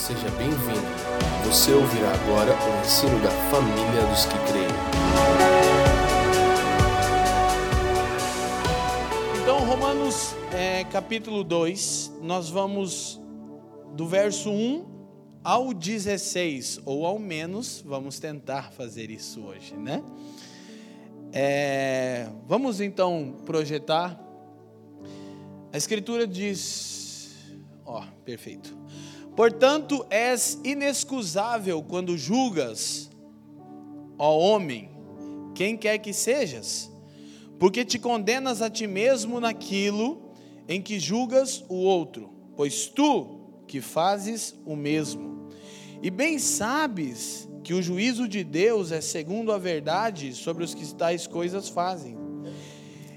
seja bem-vindo. Você ouvirá agora o ensino da família dos que creem. Então, Romanos é, capítulo 2, nós vamos do verso 1 ao 16, ou ao menos vamos tentar fazer isso hoje, né? É, vamos então projetar. A Escritura diz, ó, perfeito. Portanto, és inexcusável quando julgas, ó homem, quem quer que sejas, porque te condenas a ti mesmo naquilo em que julgas o outro, pois tu que fazes o mesmo. E bem sabes que o juízo de Deus é segundo a verdade sobre os que tais coisas fazem.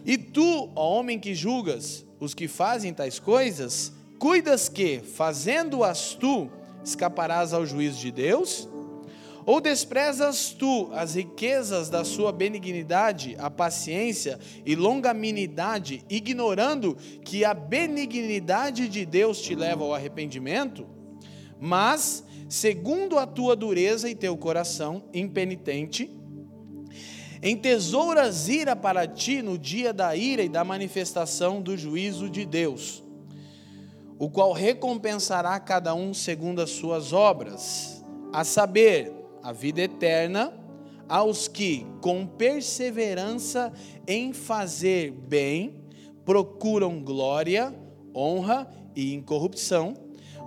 E tu, ó homem que julgas os que fazem tais coisas, cuidas que, fazendo-as tu, escaparás ao juízo de Deus? Ou desprezas tu as riquezas da sua benignidade, a paciência e longanimidade, ignorando que a benignidade de Deus te leva ao arrependimento? Mas, segundo a tua dureza e teu coração impenitente, entesouras ira para ti no dia da ira e da manifestação do juízo de Deus, o qual recompensará cada um segundo as suas obras, a saber, a vida eterna aos que, com perseverança em fazer bem, procuram glória, honra e incorrupção,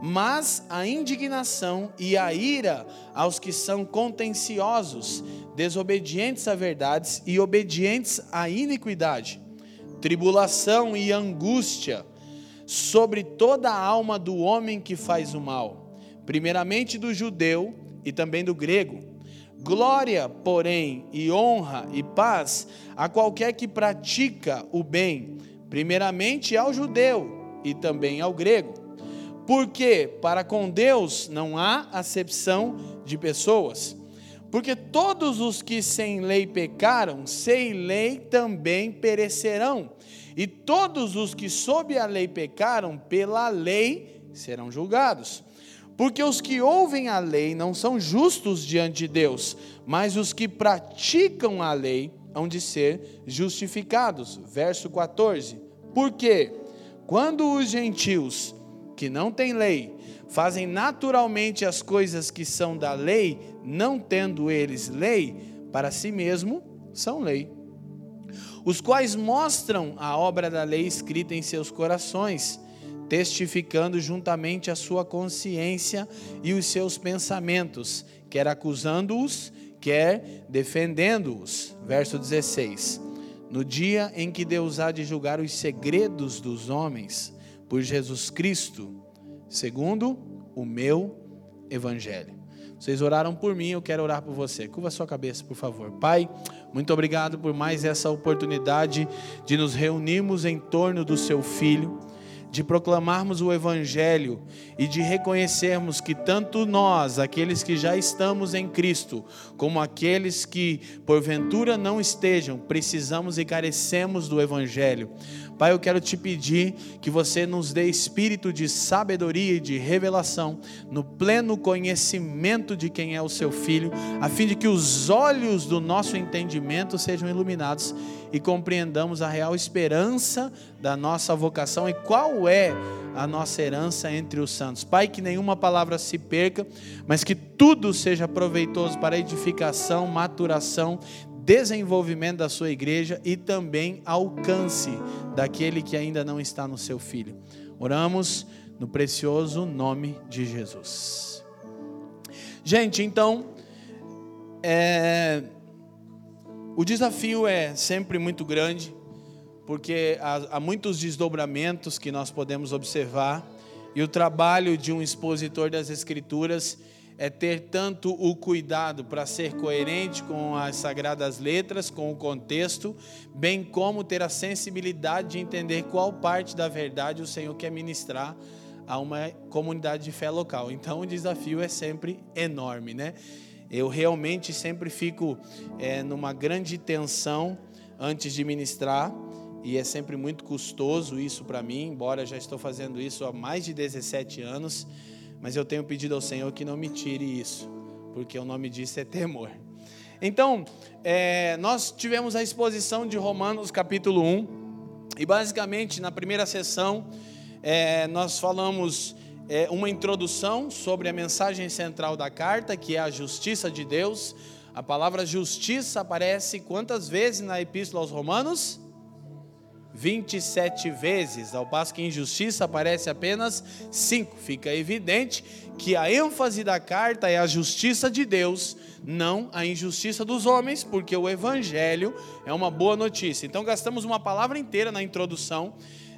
mas a indignação e a ira aos que são contenciosos, desobedientes a verdades e obedientes à iniquidade, tribulação e angústia sobre toda a alma do homem que faz o mal, primeiramente do judeu e também do grego. Glória, porém, e honra e paz a qualquer que pratica o bem, primeiramente ao judeu e também ao grego. Porque para com Deus não há acepção de pessoas. Porque todos os que sem lei pecaram, sem lei também perecerão. E todos os que sob a lei pecaram, pela lei serão julgados. Porque os que ouvem a lei não são justos diante de Deus, mas os que praticam a lei hão de ser justificados. Verso 14. Porque quando os gentios que não têm lei fazem naturalmente as coisas que são da lei, não tendo eles lei, para si mesmo são lei. Os quais mostram a obra da lei escrita em seus corações testificando juntamente a sua consciência e os seus pensamentos, quer acusando-os, quer defendendo-os. Verso 16: No dia em que Deus há de julgar os segredos dos homens, por Jesus Cristo, segundo o meu evangelho. Vocês oraram por mim, eu quero orar por você. Curva sua cabeça, por favor. Pai, muito obrigado por mais essa oportunidade de nos reunirmos em torno do seu filho de proclamarmos o Evangelho e de reconhecermos que tanto nós, aqueles que já estamos em Cristo, como aqueles que porventura não estejam, precisamos e carecemos do Evangelho. Pai, eu quero te pedir que você nos dê espírito de sabedoria e de revelação, no pleno conhecimento de quem é o seu filho, a fim de que os olhos do nosso entendimento sejam iluminados e compreendamos a real esperança da nossa vocação e qual é a nossa herança entre os santos. Pai, que nenhuma palavra se perca, mas que tudo seja proveitoso para edificação, maturação, desenvolvimento da sua igreja e também alcance daquele que ainda não está no seu filho. Oramos no precioso nome de Jesus. Gente, então, é, o desafio é sempre muito grande, porque há, há muitos desdobramentos que nós podemos observar, e o trabalho de um expositor das Escrituras é ter tanto o cuidado para ser coerente com as sagradas letras, com o contexto, bem como ter a sensibilidade de entender qual parte da verdade o Senhor quer ministrar a uma comunidade de fé local. Então o desafio é sempre enorme, né? Eu realmente sempre fico é, numa grande tensão antes de ministrar e é sempre muito custoso isso para mim, embora já estou fazendo isso há mais de 17 anos mas eu tenho pedido ao Senhor que não me tire isso, porque o nome disso é temor. Então, é, nós tivemos a exposição de Romanos capítulo 1, e basicamente na primeira sessão é, nós falamos é, uma introdução sobre a mensagem central da carta, que é a justiça de Deus. A palavra justiça aparece quantas vezes na Epístola aos Romanos? 27 vezes, ao passo que injustiça aparece apenas 5. Fica evidente que a ênfase da carta é a justiça de Deus, não a injustiça dos homens, porque o evangelho é uma boa notícia. Então gastamos uma palavra inteira na introdução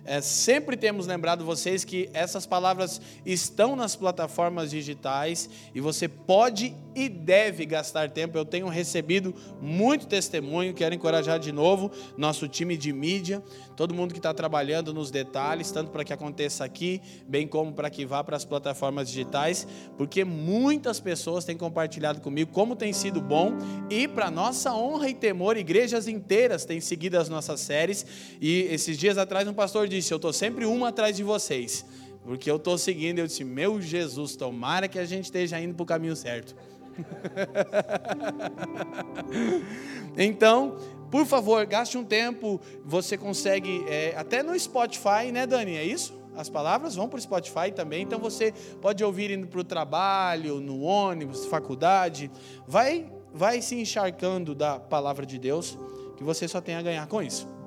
é, sempre temos lembrado vocês que essas palavras estão nas plataformas digitais e você pode e deve gastar tempo. Eu tenho recebido muito testemunho, quero encorajar de novo nosso time de mídia, todo mundo que está trabalhando nos detalhes, tanto para que aconteça aqui, bem como para que vá para as plataformas digitais, porque muitas pessoas têm compartilhado comigo como tem sido bom e para nossa honra e temor, igrejas inteiras têm seguido as nossas séries. E esses dias atrás um pastor disse Eu estou sempre uma atrás de vocês, porque eu estou seguindo. Eu disse: Meu Jesus, tomara que a gente esteja indo para o caminho certo. então, por favor, gaste um tempo. Você consegue, é, até no Spotify, né, Dani? É isso? As palavras vão para o Spotify também. Então você pode ouvir indo para o trabalho, no ônibus, faculdade. Vai, vai se encharcando da palavra de Deus, que você só tem a ganhar com isso.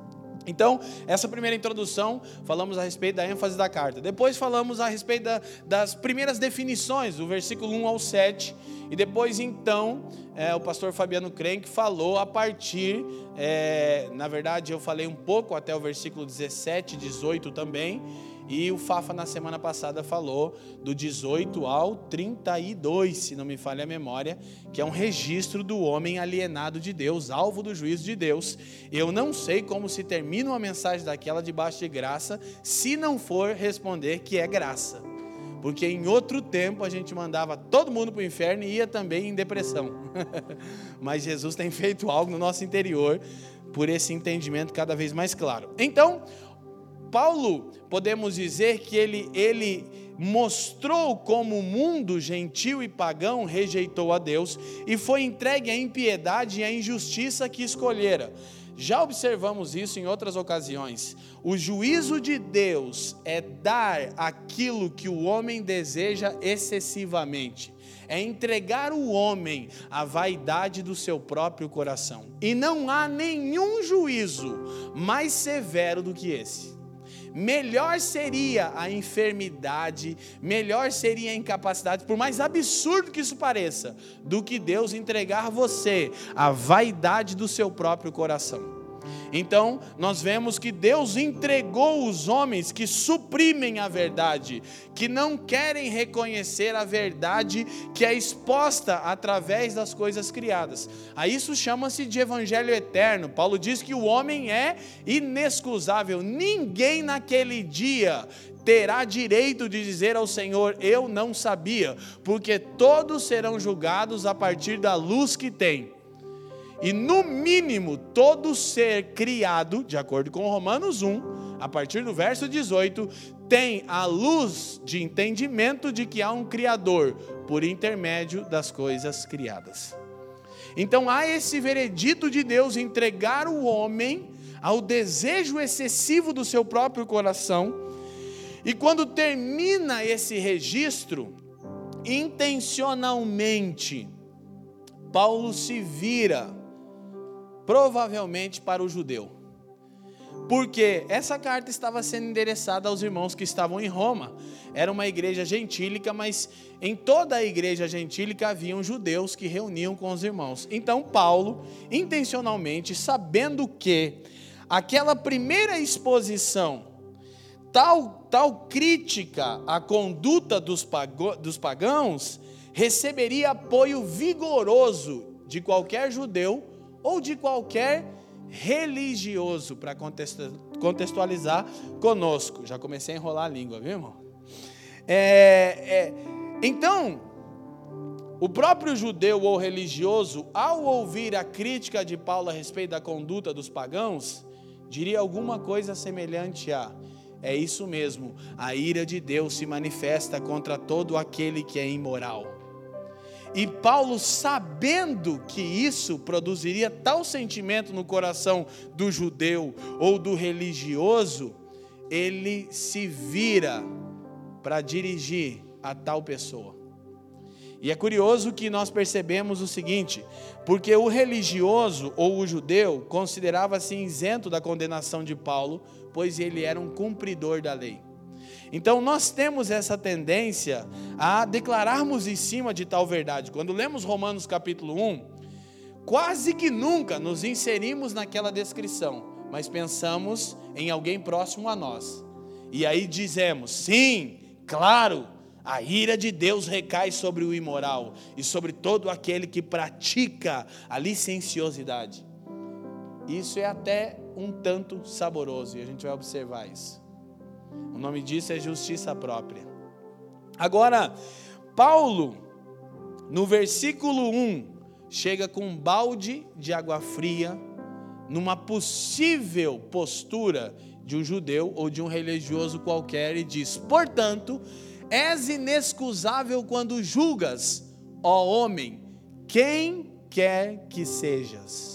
Então, essa primeira introdução, falamos a respeito da ênfase da carta. Depois falamos a respeito da, das primeiras definições, do versículo 1 ao 7. E depois, então, é, o pastor Fabiano Krenk falou a partir, é, na verdade, eu falei um pouco até o versículo 17, 18 também e o Fafa na semana passada falou do 18 ao 32, se não me falha a memória, que é um registro do homem alienado de Deus, alvo do juízo de Deus. Eu não sei como se termina uma mensagem daquela debaixo de graça, se não for responder que é graça. Porque em outro tempo a gente mandava todo mundo para o inferno e ia também em depressão. Mas Jesus tem feito algo no nosso interior por esse entendimento cada vez mais claro. Então, Paulo, podemos dizer que ele, ele mostrou como o mundo gentil e pagão rejeitou a Deus e foi entregue à impiedade e à injustiça que escolhera. Já observamos isso em outras ocasiões. O juízo de Deus é dar aquilo que o homem deseja excessivamente. É entregar o homem à vaidade do seu próprio coração. E não há nenhum juízo mais severo do que esse melhor seria a enfermidade, melhor seria a incapacidade, por mais absurdo que isso pareça, do que Deus entregar você a vaidade do seu próprio coração. Então, nós vemos que Deus entregou os homens que suprimem a verdade, que não querem reconhecer a verdade que é exposta através das coisas criadas. A isso chama-se de evangelho eterno. Paulo diz que o homem é inexcusável. Ninguém naquele dia terá direito de dizer ao Senhor: Eu não sabia, porque todos serão julgados a partir da luz que têm. E no mínimo, todo ser criado, de acordo com Romanos 1, a partir do verso 18, tem a luz de entendimento de que há um Criador por intermédio das coisas criadas. Então há esse veredito de Deus entregar o homem ao desejo excessivo do seu próprio coração. E quando termina esse registro, intencionalmente, Paulo se vira provavelmente para o judeu. Porque essa carta estava sendo endereçada aos irmãos que estavam em Roma. Era uma igreja gentílica, mas em toda a igreja gentílica haviam judeus que reuniam com os irmãos. Então Paulo, intencionalmente, sabendo que aquela primeira exposição, tal, tal crítica à conduta dos, dos pagãos, receberia apoio vigoroso de qualquer judeu ou de qualquer religioso, para contextualizar conosco. Já comecei a enrolar a língua, viu, irmão? É, é, então, o próprio judeu ou religioso, ao ouvir a crítica de Paulo a respeito da conduta dos pagãos, diria alguma coisa semelhante a: é isso mesmo, a ira de Deus se manifesta contra todo aquele que é imoral. E Paulo, sabendo que isso produziria tal sentimento no coração do judeu ou do religioso, ele se vira para dirigir a tal pessoa. E é curioso que nós percebemos o seguinte: porque o religioso ou o judeu considerava-se isento da condenação de Paulo, pois ele era um cumpridor da lei. Então nós temos essa tendência a declararmos em cima de tal verdade. Quando lemos Romanos capítulo 1, quase que nunca nos inserimos naquela descrição, mas pensamos em alguém próximo a nós. E aí dizemos: sim, claro, a ira de Deus recai sobre o imoral e sobre todo aquele que pratica a licenciosidade. Isso é até um tanto saboroso e a gente vai observar isso. O nome disso é justiça própria. Agora, Paulo, no versículo 1, chega com um balde de água fria numa possível postura de um judeu ou de um religioso qualquer e diz: portanto, És inexcusável quando julgas, ó homem, quem quer que sejas.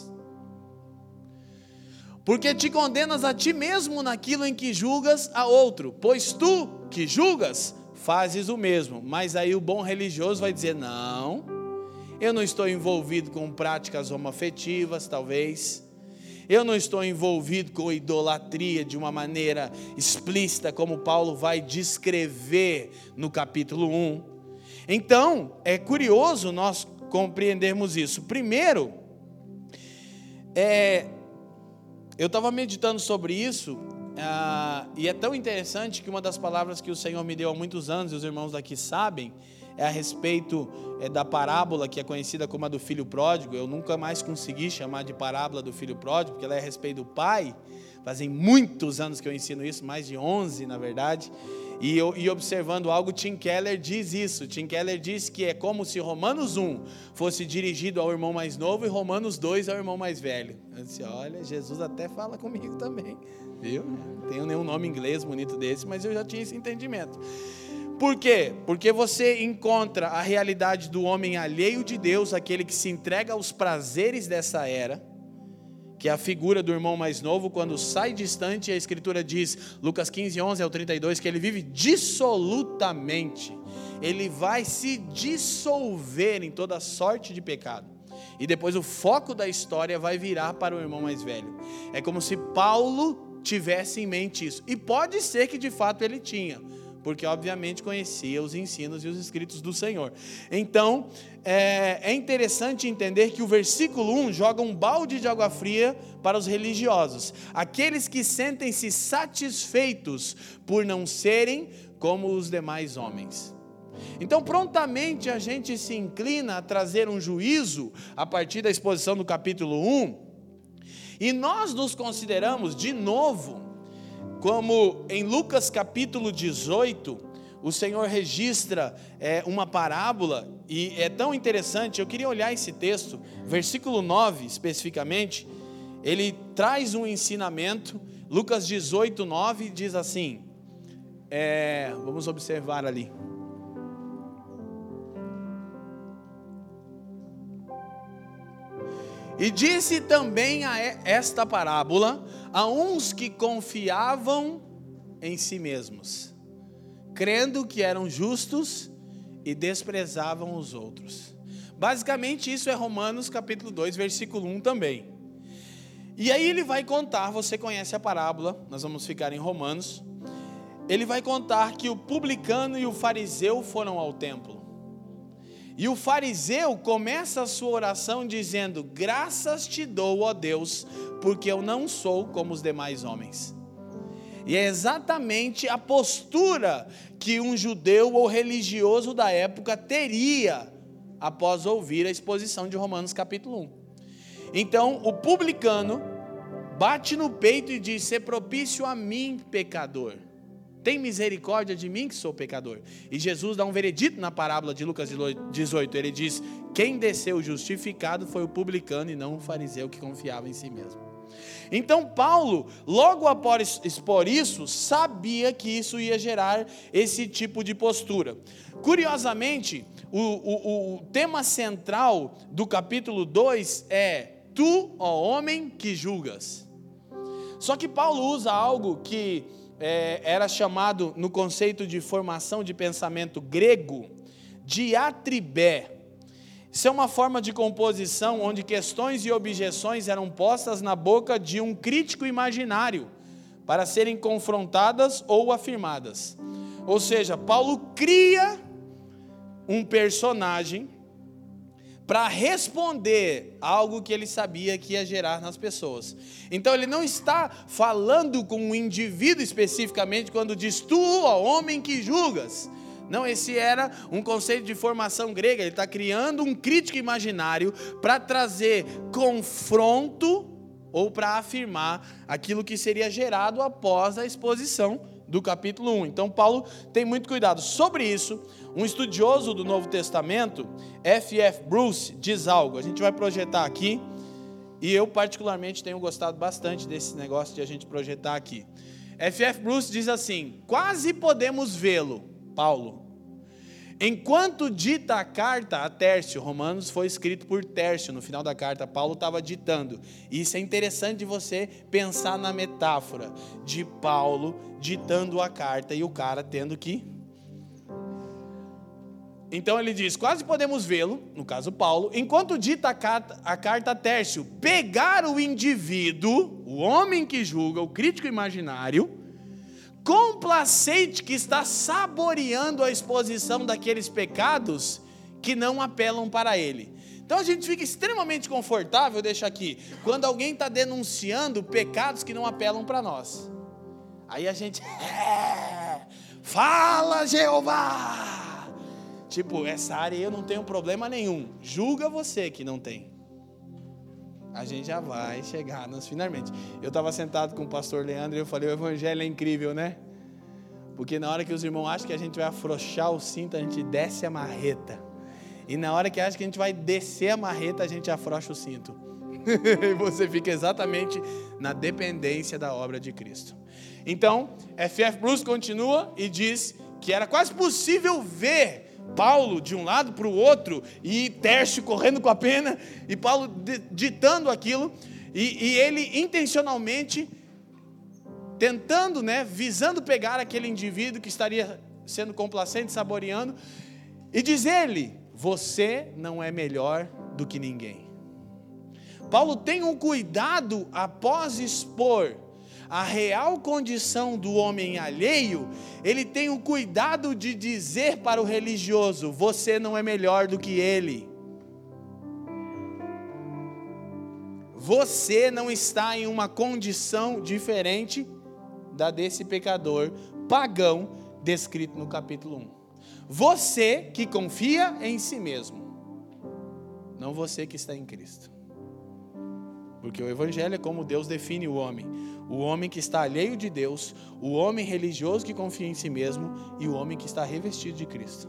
Porque te condenas a ti mesmo naquilo em que julgas a outro, pois tu que julgas, fazes o mesmo. Mas aí o bom religioso vai dizer: não, eu não estou envolvido com práticas homoafetivas, talvez eu não estou envolvido com idolatria de uma maneira explícita, como Paulo vai descrever no capítulo 1. Então, é curioso nós compreendermos isso. Primeiro, é, eu estava meditando sobre isso, ah, e é tão interessante que uma das palavras que o Senhor me deu há muitos anos, e os irmãos daqui sabem, é a respeito é, da parábola que é conhecida como a do filho pródigo. Eu nunca mais consegui chamar de parábola do filho pródigo, porque ela é a respeito do pai. Fazem muitos anos que eu ensino isso, mais de 11 na verdade. E, e observando algo, Tim Keller diz isso. Tim Keller diz que é como se Romanos 1 fosse dirigido ao irmão mais novo e Romanos 2 ao irmão mais velho. Eu disse: Olha, Jesus até fala comigo também, viu? Não tenho nenhum nome inglês bonito desse, mas eu já tinha esse entendimento. Por quê? Porque você encontra a realidade do homem alheio de Deus, aquele que se entrega aos prazeres dessa era, que é a figura do irmão mais novo, quando sai distante, a Escritura diz, Lucas 15, 11 ao 32, que ele vive dissolutamente, ele vai se dissolver em toda sorte de pecado. E depois o foco da história vai virar para o irmão mais velho. É como se Paulo tivesse em mente isso. E pode ser que de fato ele tinha porque obviamente conhecia os ensinos e os escritos do Senhor. Então, é, é, interessante entender que o versículo 1 joga um balde de água fria para os religiosos, aqueles que sentem-se satisfeitos por não serem como os demais homens. Então, prontamente a gente se inclina a trazer um juízo a partir da exposição do capítulo 1, e nós nos consideramos de novo como em Lucas capítulo 18, o Senhor registra é, uma parábola, e é tão interessante, eu queria olhar esse texto, versículo 9 especificamente, ele traz um ensinamento, Lucas 18, 9 diz assim, é, vamos observar ali. E disse também a esta parábola a uns que confiavam em si mesmos, crendo que eram justos e desprezavam os outros. Basicamente, isso é Romanos capítulo 2, versículo 1 também. E aí ele vai contar, você conhece a parábola, nós vamos ficar em Romanos. Ele vai contar que o publicano e o fariseu foram ao templo. E o fariseu começa a sua oração dizendo: Graças te dou, ó Deus, porque eu não sou como os demais homens. E é exatamente a postura que um judeu ou religioso da época teria após ouvir a exposição de Romanos capítulo 1. Então, o publicano bate no peito e diz: Ser propício a mim, pecador. Tem misericórdia de mim que sou pecador. E Jesus dá um veredito na parábola de Lucas 18. Ele diz: Quem desceu justificado foi o publicano e não o fariseu que confiava em si mesmo. Então, Paulo, logo após expor isso, sabia que isso ia gerar esse tipo de postura. Curiosamente, o, o, o tema central do capítulo 2 é: Tu, ó homem que julgas. Só que Paulo usa algo que é, era chamado, no conceito de formação de pensamento grego, diatribé. Isso é uma forma de composição onde questões e objeções eram postas na boca de um crítico imaginário para serem confrontadas ou afirmadas. Ou seja, Paulo cria um personagem para responder algo que ele sabia que ia gerar nas pessoas. Então ele não está falando com um indivíduo especificamente quando diz tu, ó homem que julgas. Não, esse era um conceito de formação grega. Ele está criando um crítico imaginário para trazer confronto ou para afirmar aquilo que seria gerado após a exposição do capítulo 1. Então, Paulo tem muito cuidado. Sobre isso, um estudioso do Novo Testamento, F.F. Bruce, diz algo. A gente vai projetar aqui. E eu, particularmente, tenho gostado bastante desse negócio de a gente projetar aqui. F.F. Bruce diz assim: quase podemos vê-lo, Paulo. Enquanto dita a carta a Tércio, Romanos foi escrito por Tércio, no final da carta, Paulo estava ditando. Isso é interessante você pensar na metáfora de Paulo ditando a carta e o cara tendo que então ele diz: quase podemos vê-lo, no caso Paulo, enquanto dita a carta, a carta a Tércio, pegar o indivíduo, o homem que julga, o crítico imaginário, complacente que está saboreando a exposição daqueles pecados que não apelam para ele. Então a gente fica extremamente confortável, deixa aqui, quando alguém está denunciando pecados que não apelam para nós. Aí a gente, é, fala Jeová! Tipo, essa área eu não tenho problema nenhum. Julga você que não tem. A gente já vai chegar nos finalmente. Eu estava sentado com o pastor Leandro e eu falei: o evangelho é incrível, né? Porque na hora que os irmãos acham que a gente vai afrouxar o cinto, a gente desce a marreta. E na hora que acha que a gente vai descer a marreta, a gente afrouxa o cinto. e você fica exatamente na dependência da obra de Cristo. Então, F.F. Bruce continua e diz que era quase possível ver Paulo de um lado para o outro, e Tércio correndo com a pena, e Paulo ditando aquilo, e, e ele intencionalmente tentando, né, visando pegar aquele indivíduo que estaria sendo complacente, saboreando, e dizer-lhe: Você não é melhor do que ninguém. Paulo tem um cuidado após expor a real condição do homem alheio, ele tem o cuidado de dizer para o religioso: você não é melhor do que ele. Você não está em uma condição diferente da desse pecador pagão descrito no capítulo 1. Você que confia em si mesmo, não você que está em Cristo. Porque o Evangelho é como Deus define o homem: o homem que está alheio de Deus, o homem religioso que confia em si mesmo e o homem que está revestido de Cristo.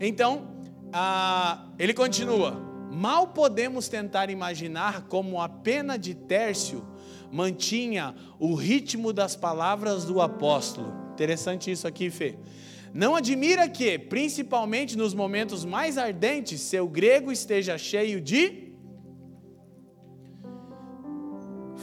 Então, ah, ele continua: mal podemos tentar imaginar como a pena de Tércio mantinha o ritmo das palavras do apóstolo. Interessante isso aqui, Fê. Não admira que, principalmente nos momentos mais ardentes, seu grego esteja cheio de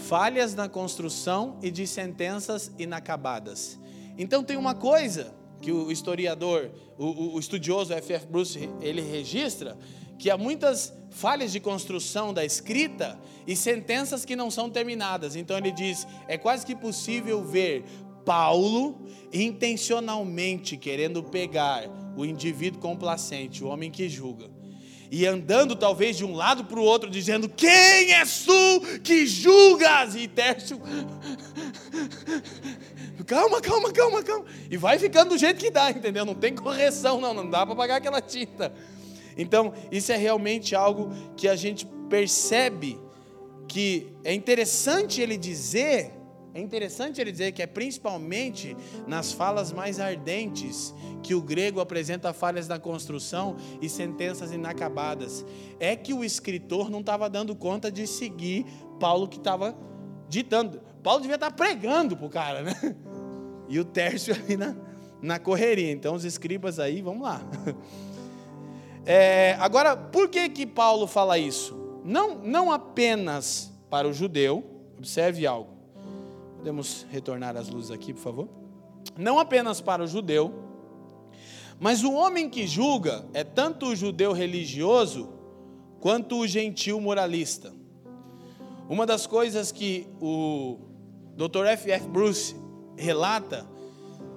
falhas na construção e de sentenças inacabadas. Então tem uma coisa que o historiador, o, o estudioso F.F. Bruce, ele registra, que há muitas falhas de construção da escrita e sentenças que não são terminadas. Então ele diz: é quase que possível ver Paulo intencionalmente querendo pegar o indivíduo complacente, o homem que julga, e andando talvez de um lado para o outro, dizendo: Quem és tu que julgas? E Tércio, calma, calma, calma, calma. E vai ficando do jeito que dá, entendeu? Não tem correção, não, não dá para pagar aquela tinta. Então, isso é realmente algo que a gente percebe que é interessante ele dizer é interessante ele dizer que é principalmente nas falas mais ardentes que o grego apresenta falhas na construção e sentenças inacabadas. É que o escritor não estava dando conta de seguir Paulo que estava ditando. Paulo devia estar pregando para o cara, né? E o Tércio ali na, na correria. Então, os escribas aí, vamos lá. É, agora, por que que Paulo fala isso? Não, não apenas para o judeu, observe algo. Podemos retornar as luzes aqui, por favor? Não apenas para o judeu, mas o homem que julga é tanto o judeu religioso quanto o gentil moralista. Uma das coisas que o Dr. F. F. Bruce relata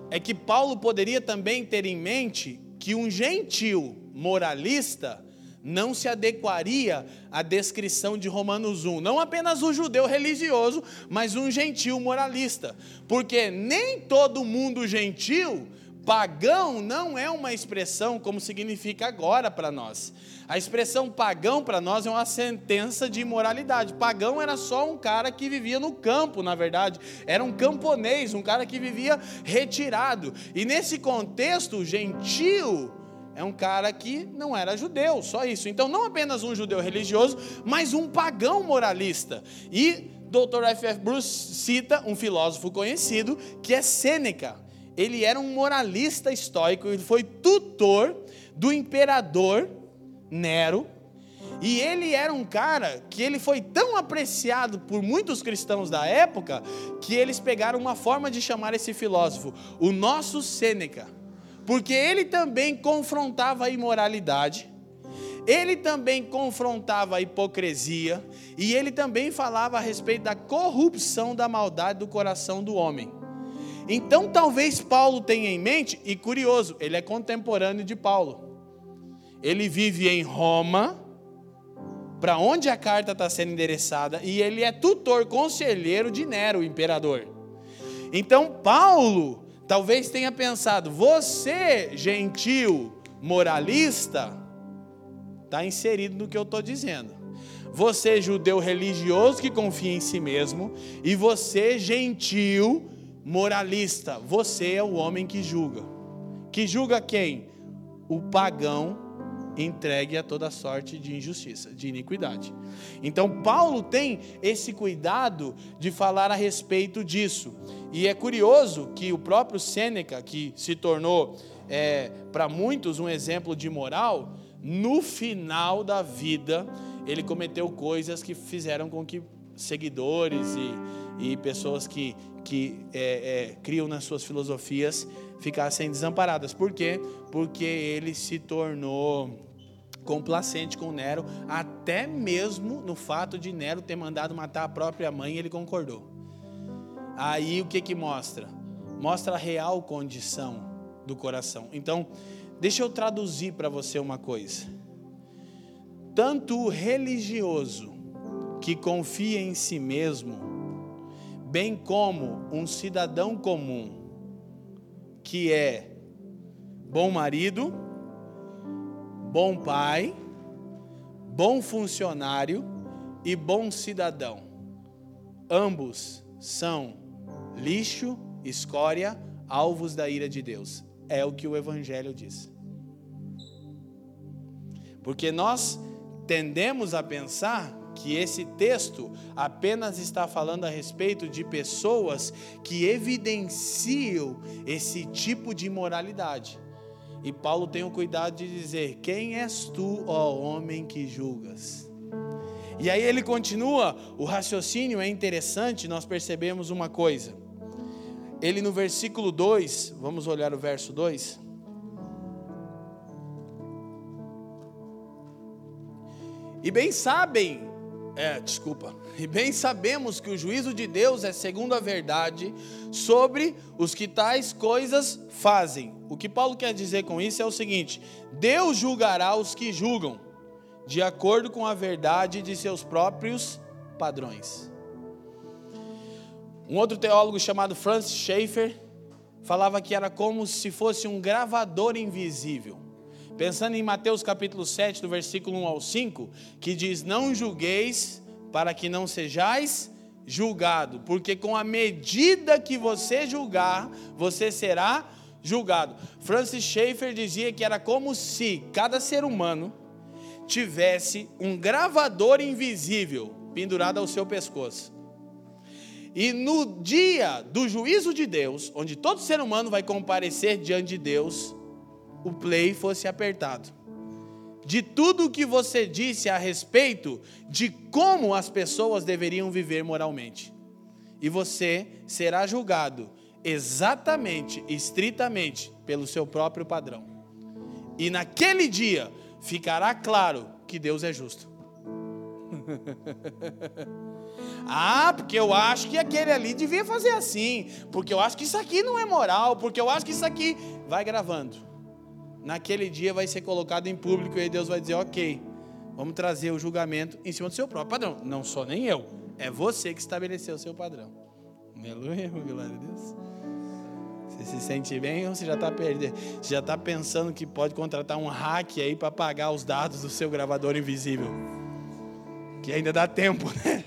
é que Paulo poderia também ter em mente que um gentil moralista não se adequaria à descrição de Romanos 1. Não apenas o judeu religioso, mas um gentil moralista. Porque nem todo mundo gentil, pagão, não é uma expressão como significa agora para nós. A expressão pagão para nós é uma sentença de imoralidade. Pagão era só um cara que vivia no campo, na verdade. Era um camponês, um cara que vivia retirado. E nesse contexto, gentil é um cara que não era judeu, só isso. Então, não apenas um judeu religioso, mas um pagão moralista. E Dr. F. F. Bruce cita um filósofo conhecido que é Sêneca. Ele era um moralista estoico, ele foi tutor do imperador Nero. E ele era um cara que ele foi tão apreciado por muitos cristãos da época que eles pegaram uma forma de chamar esse filósofo, o nosso Sêneca porque ele também confrontava a imoralidade, ele também confrontava a hipocrisia, e ele também falava a respeito da corrupção da maldade do coração do homem. Então, talvez Paulo tenha em mente, e curioso, ele é contemporâneo de Paulo. Ele vive em Roma, para onde a carta está sendo endereçada, e ele é tutor, conselheiro de Nero, o imperador. Então, Paulo talvez tenha pensado: você, gentil, moralista, está inserido no que eu estou dizendo. Você, judeu religioso que confia em si mesmo, e você, gentil, moralista, você é o homem que julga. Que julga quem? O pagão entregue a toda sorte de injustiça, de iniquidade. Então, Paulo tem esse cuidado de falar a respeito disso. E é curioso que o próprio Sêneca, que se tornou é, para muitos um exemplo de moral, no final da vida, ele cometeu coisas que fizeram com que seguidores e, e pessoas que, que é, é, criam nas suas filosofias ficassem desamparadas. Por quê? Porque ele se tornou complacente com Nero, até mesmo no fato de Nero ter mandado matar a própria mãe, ele concordou. Aí o que que mostra? Mostra a real condição do coração. Então, deixa eu traduzir para você uma coisa. Tanto o religioso que confia em si mesmo, bem como um cidadão comum que é bom marido, bom pai, bom funcionário e bom cidadão. Ambos são lixo, escória, alvos da ira de Deus. É o que o Evangelho diz. Porque nós tendemos a pensar que esse texto apenas está falando a respeito de pessoas que evidenciam esse tipo de imoralidade. E Paulo tem o cuidado de dizer: Quem és tu, ó homem que julgas? E aí ele continua, o raciocínio é interessante, nós percebemos uma coisa. Ele no versículo 2, vamos olhar o verso 2. E bem sabem é, desculpa. E bem sabemos que o juízo de Deus é segundo a verdade sobre os que tais coisas fazem. O que Paulo quer dizer com isso é o seguinte: Deus julgará os que julgam, de acordo com a verdade de seus próprios padrões. Um outro teólogo chamado Francis Schaeffer falava que era como se fosse um gravador invisível Pensando em Mateus capítulo 7, do versículo 1 ao 5, que diz: Não julgueis para que não sejais julgado, porque com a medida que você julgar, você será julgado. Francis Schaeffer dizia que era como se cada ser humano tivesse um gravador invisível pendurada ao seu pescoço. E no dia do juízo de Deus, onde todo ser humano vai comparecer diante de Deus, o play fosse apertado. De tudo o que você disse a respeito de como as pessoas deveriam viver moralmente. E você será julgado exatamente, estritamente, pelo seu próprio padrão. E naquele dia ficará claro que Deus é justo. ah, porque eu acho que aquele ali devia fazer assim, porque eu acho que isso aqui não é moral, porque eu acho que isso aqui. Vai gravando. Naquele dia vai ser colocado em público e aí Deus vai dizer: ok, vamos trazer o julgamento em cima do seu próprio padrão. Não sou nem eu, é você que estabeleceu o seu padrão. Aleluia, glória a Deus. Você se sente bem ou você já está perdendo? Você já está pensando que pode contratar um hack aí para pagar os dados do seu gravador invisível? Que ainda dá tempo, né?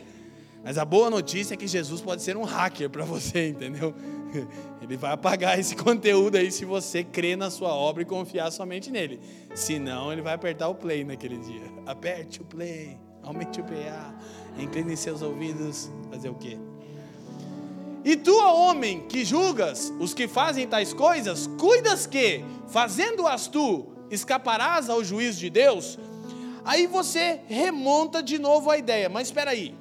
Mas a boa notícia é que Jesus pode ser um hacker para você, entendeu? Ele vai apagar esse conteúdo aí se você crer na sua obra e confiar somente nele. Senão, ele vai apertar o play naquele dia. Aperte o play, aumente o PA, incline seus ouvidos, fazer o quê? E tu, homem, que julgas os que fazem tais coisas, cuidas que, fazendo-as tu, escaparás ao juízo de Deus? Aí você remonta de novo a ideia, mas espera aí.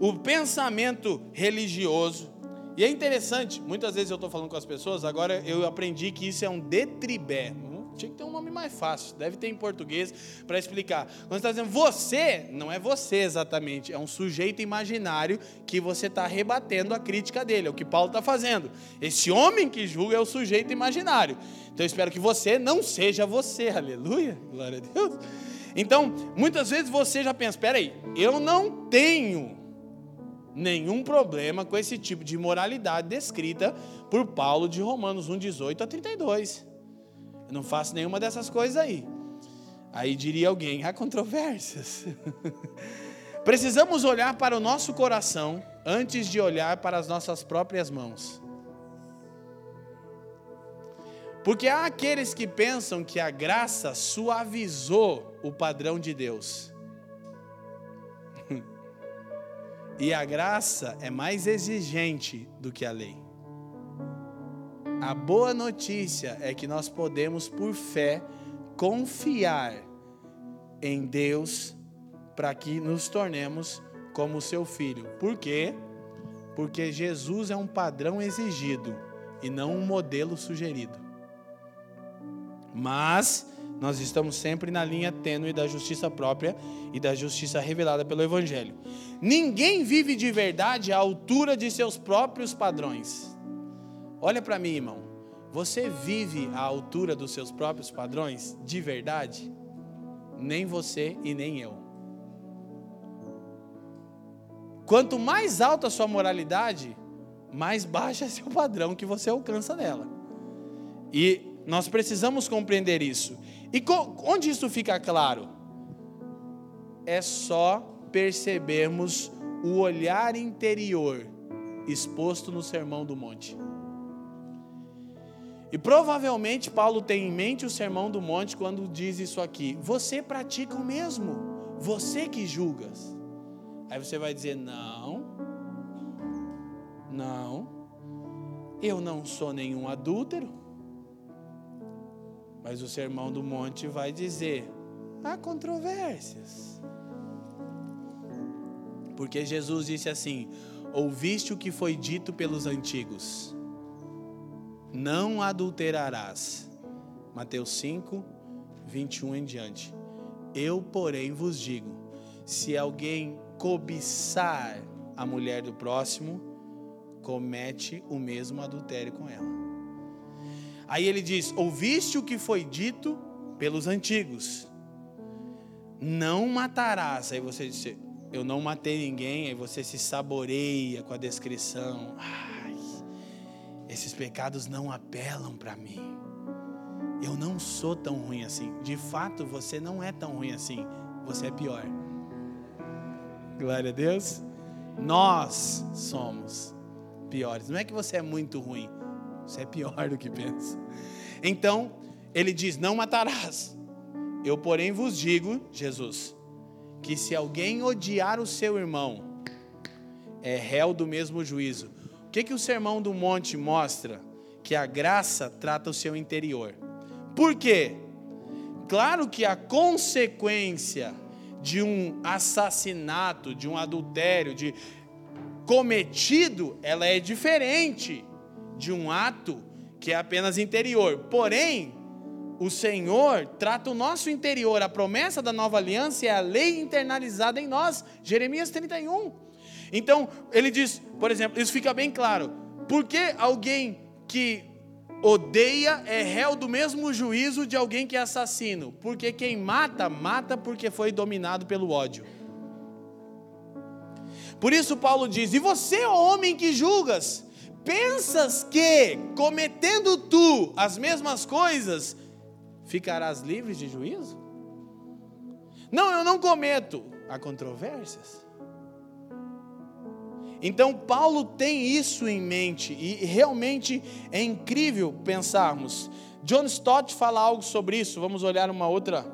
O pensamento religioso, e é interessante, muitas vezes eu estou falando com as pessoas, agora eu aprendi que isso é um detribé, tinha que ter um nome mais fácil, deve ter em português para explicar. Quando está dizendo você, não é você exatamente, é um sujeito imaginário que você está rebatendo a crítica dele, é o que Paulo está fazendo. Esse homem que julga é o sujeito imaginário. Então eu espero que você não seja você, aleluia, glória a Deus. Então, muitas vezes você já pensa: espera aí, eu não tenho nenhum problema com esse tipo de moralidade descrita por Paulo de Romanos 1, 18 a 32. Eu não faço nenhuma dessas coisas aí. Aí diria alguém: há controvérsias. Precisamos olhar para o nosso coração antes de olhar para as nossas próprias mãos. Porque há aqueles que pensam que a graça suavizou o padrão de Deus. E a graça é mais exigente do que a lei. A boa notícia é que nós podemos, por fé, confiar em Deus para que nos tornemos como seu filho. Por quê? Porque Jesus é um padrão exigido e não um modelo sugerido. Mas nós estamos sempre na linha tênue da justiça própria e da justiça revelada pelo Evangelho. Ninguém vive de verdade à altura de seus próprios padrões. Olha para mim, irmão. Você vive à altura dos seus próprios padrões de verdade? Nem você e nem eu. Quanto mais alta a sua moralidade, mais baixo é seu padrão que você alcança nela. E nós precisamos compreender isso. E onde isso fica claro? É só percebermos o olhar interior exposto no Sermão do Monte. E provavelmente Paulo tem em mente o sermão do monte quando diz isso aqui. Você pratica o mesmo, você que julgas. Aí você vai dizer: não, não, eu não sou nenhum adúltero. Mas o sermão do monte vai dizer: há controvérsias. Porque Jesus disse assim: ouviste o que foi dito pelos antigos não adulterarás. Mateus 5, 21 em diante. Eu, porém, vos digo: se alguém cobiçar a mulher do próximo, comete o mesmo adultério com ela. Aí ele diz: Ouviste o que foi dito pelos antigos: Não matarás. Aí você diz: Eu não matei ninguém. Aí você se saboreia com a descrição. Ah, esses pecados não apelam para mim. Eu não sou tão ruim assim. De fato, você não é tão ruim assim. Você é pior. Glória a Deus. Nós somos piores. Não é que você é muito ruim. Você é pior do que pensa. Então, ele diz: Não matarás. Eu, porém, vos digo, Jesus, que se alguém odiar o seu irmão, é réu do mesmo juízo. O que, que o Sermão do Monte mostra? Que a graça trata o seu interior. Por quê? Claro que a consequência de um assassinato, de um adultério, de cometido, ela é diferente de um ato que é apenas interior. Porém, o Senhor trata o nosso interior. A promessa da nova aliança é a lei internalizada em nós. Jeremias 31. Então, ele diz, por exemplo, isso fica bem claro. Por que alguém que odeia é réu do mesmo juízo de alguém que é assassino? Porque quem mata, mata porque foi dominado pelo ódio. Por isso Paulo diz: "E você, homem que julgas, pensas que cometendo tu as mesmas coisas, ficarás livre de juízo? Não, eu não cometo. Há controvérsias. Então, Paulo tem isso em mente e realmente é incrível pensarmos. John Stott fala algo sobre isso. Vamos olhar uma outra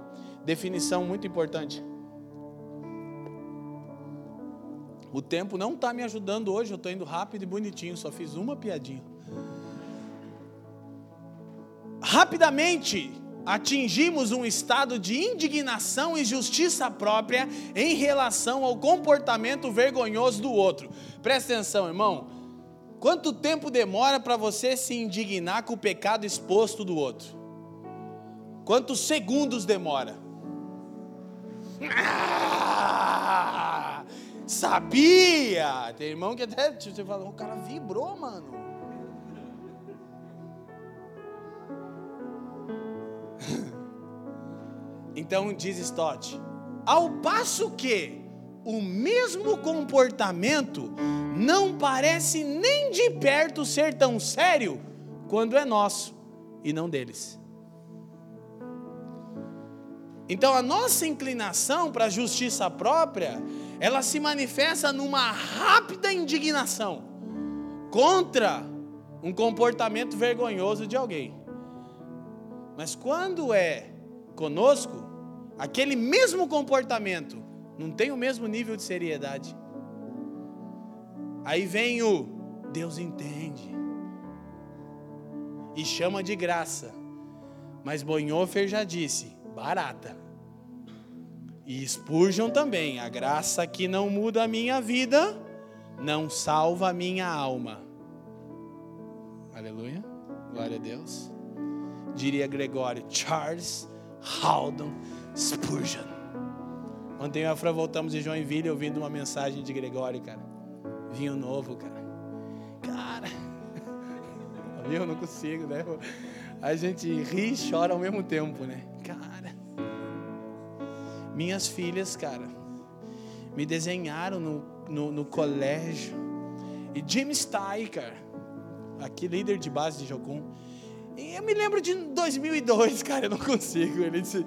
definição muito importante. O tempo não está me ajudando hoje, eu estou indo rápido e bonitinho, só fiz uma piadinha. Rapidamente, atingimos um estado de indignação e justiça própria em relação ao comportamento vergonhoso do outro. Presta atenção, irmão. Quanto tempo demora para você se indignar com o pecado exposto do outro? Quantos segundos demora? Ah, sabia! Tem irmão que até você fala, o cara vibrou, mano. Então diz Stott, ao passo que o mesmo comportamento não parece nem de perto ser tão sério quando é nosso e não deles. Então a nossa inclinação para a justiça própria, ela se manifesta numa rápida indignação contra um comportamento vergonhoso de alguém. Mas quando é conosco, aquele mesmo comportamento não tem o mesmo nível de seriedade. Aí vem o Deus entende e chama de graça. Mas Bonhoeffer já disse, barata. E Spurgeon também, a graça que não muda a minha vida, não salva a minha alma. Aleluia. Glória a Deus. Diria Gregório Charles Haldon Spurgeon. Ontem eu e Fran voltamos de Joinville ouvindo uma mensagem de Gregório, cara. Vinho novo, cara. Cara, eu não consigo, né? A gente ri e chora ao mesmo tempo, né? Minhas filhas, cara, me desenharam no, no, no colégio. E Jim Stey, cara, aqui líder de base de Jocum. E eu me lembro de 2002, cara, eu não consigo. Ele disse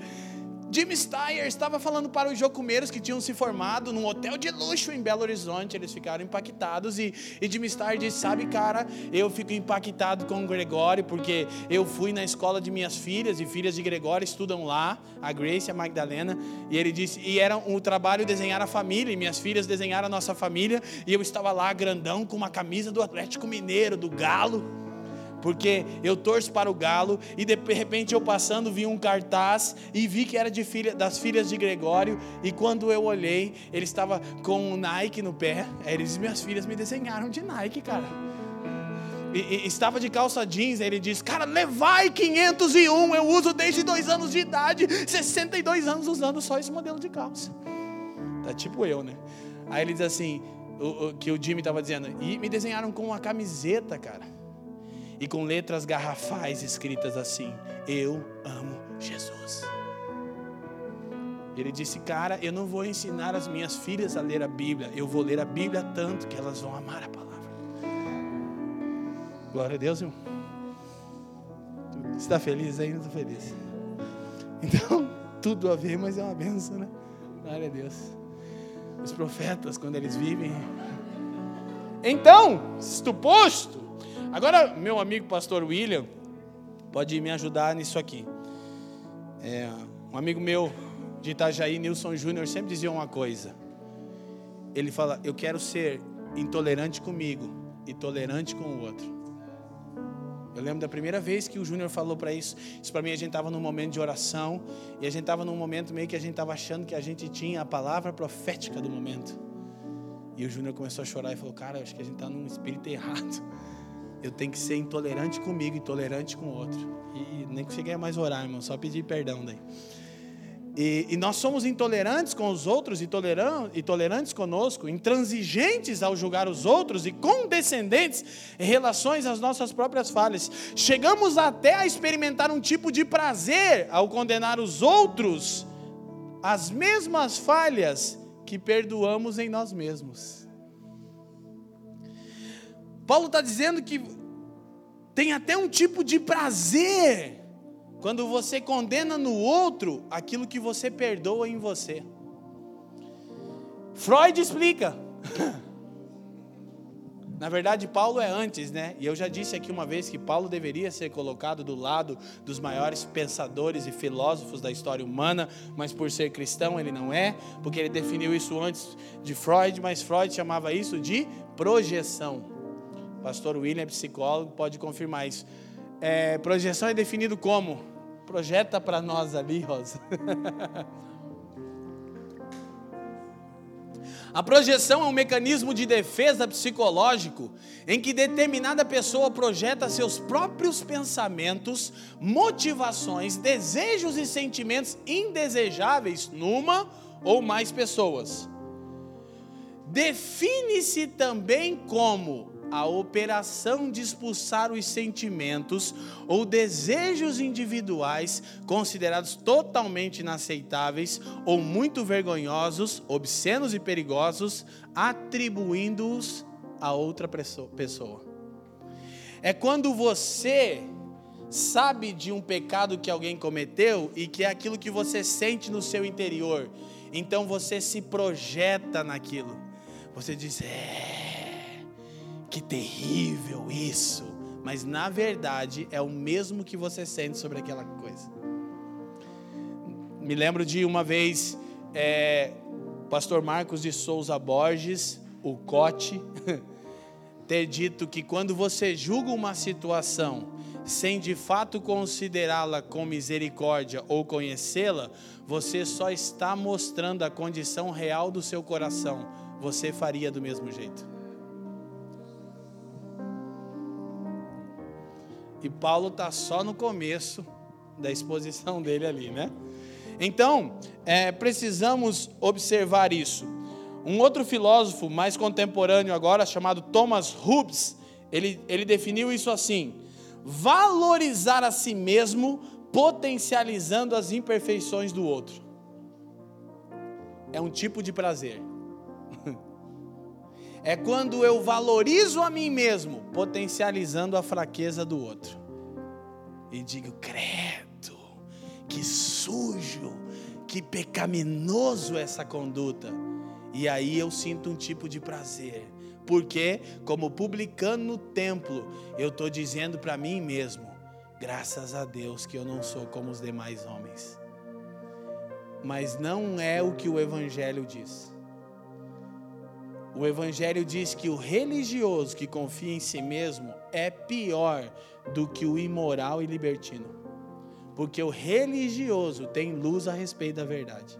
Jim Steyer estava falando para os jocumeiros que tinham se formado num hotel de luxo em Belo Horizonte. Eles ficaram impactados e, e Jim Steyer disse: Sabe, cara, eu fico impactado com o Gregório porque eu fui na escola de minhas filhas e filhas de Gregório estudam lá, a Grace e a Magdalena. E ele disse: E era um trabalho desenhar a família. E minhas filhas desenharam a nossa família. E eu estava lá grandão com uma camisa do Atlético Mineiro, do Galo porque eu torço para o Galo e de repente eu passando vi um cartaz e vi que era de filha, das filhas de Gregório e quando eu olhei ele estava com um Nike no pé. Eles minhas filhas me desenharam de Nike, cara. E, e, estava de calça jeans, ele disse, cara, levai 501, eu uso desde dois anos de idade, 62 anos usando só esse modelo de calça. Tá tipo eu, né? Aí ele diz assim, o, o, que o Jimmy estava dizendo, e me desenharam com uma camiseta, cara e com letras garrafais escritas assim: Eu amo Jesus. Ele disse: Cara, eu não vou ensinar as minhas filhas a ler a Bíblia, eu vou ler a Bíblia tanto que elas vão amar a palavra. Glória a Deus, irmão. Você está feliz ainda? Estou feliz. Então, tudo a ver, mas é uma benção, né? Glória a Deus. Os profetas, quando eles vivem. Então, isto posto, Agora, meu amigo pastor William pode me ajudar nisso aqui. É, um amigo meu de Itajaí, Nilson Júnior, sempre dizia uma coisa. Ele fala: Eu quero ser intolerante comigo e tolerante com o outro. Eu lembro da primeira vez que o Júnior falou para isso. Isso para mim a gente estava num momento de oração e a gente estava num momento meio que a gente estava achando que a gente tinha a palavra profética do momento. E o Júnior começou a chorar e falou: Cara, acho que a gente está num espírito errado. Eu tenho que ser intolerante comigo e tolerante com o outro. E nem conseguia mais orar, irmão, só pedir perdão daí. E, e, nós somos intolerantes com os outros e tolerantes conosco, intransigentes ao julgar os outros e condescendentes em relações às nossas próprias falhas. Chegamos até a experimentar um tipo de prazer ao condenar os outros as mesmas falhas que perdoamos em nós mesmos. Paulo está dizendo que tem até um tipo de prazer quando você condena no outro aquilo que você perdoa em você. Freud explica. Na verdade, Paulo é antes, né? E eu já disse aqui uma vez que Paulo deveria ser colocado do lado dos maiores pensadores e filósofos da história humana, mas por ser cristão ele não é, porque ele definiu isso antes de Freud, mas Freud chamava isso de projeção. Pastor William, psicólogo, pode confirmar isso. É, projeção é definido como Projeta para nós ali, Rosa. A projeção é um mecanismo de defesa psicológico em que determinada pessoa projeta seus próprios pensamentos, motivações, desejos e sentimentos indesejáveis numa ou mais pessoas. Define-se também como a operação de expulsar os sentimentos ou desejos individuais considerados totalmente inaceitáveis ou muito vergonhosos, obscenos e perigosos, atribuindo-os a outra pessoa. É quando você sabe de um pecado que alguém cometeu e que é aquilo que você sente no seu interior, então você se projeta naquilo. Você diz: é que terrível isso. Mas na verdade é o mesmo que você sente sobre aquela coisa. Me lembro de uma vez, é, pastor Marcos de Souza Borges, o Cote, ter dito que quando você julga uma situação sem de fato considerá-la com misericórdia ou conhecê-la, você só está mostrando a condição real do seu coração. Você faria do mesmo jeito. E Paulo está só no começo da exposição dele ali, né? Então, é, precisamos observar isso. Um outro filósofo mais contemporâneo agora, chamado Thomas Hobbes, ele, ele definiu isso assim: valorizar a si mesmo, potencializando as imperfeições do outro. É um tipo de prazer. É quando eu valorizo a mim mesmo, potencializando a fraqueza do outro. E digo, credo, que sujo, que pecaminoso essa conduta. E aí eu sinto um tipo de prazer. Porque, como publicando no templo, eu estou dizendo para mim mesmo: graças a Deus que eu não sou como os demais homens. Mas não é o que o Evangelho diz. O Evangelho diz que o religioso que confia em si mesmo é pior do que o imoral e libertino. Porque o religioso tem luz a respeito da verdade.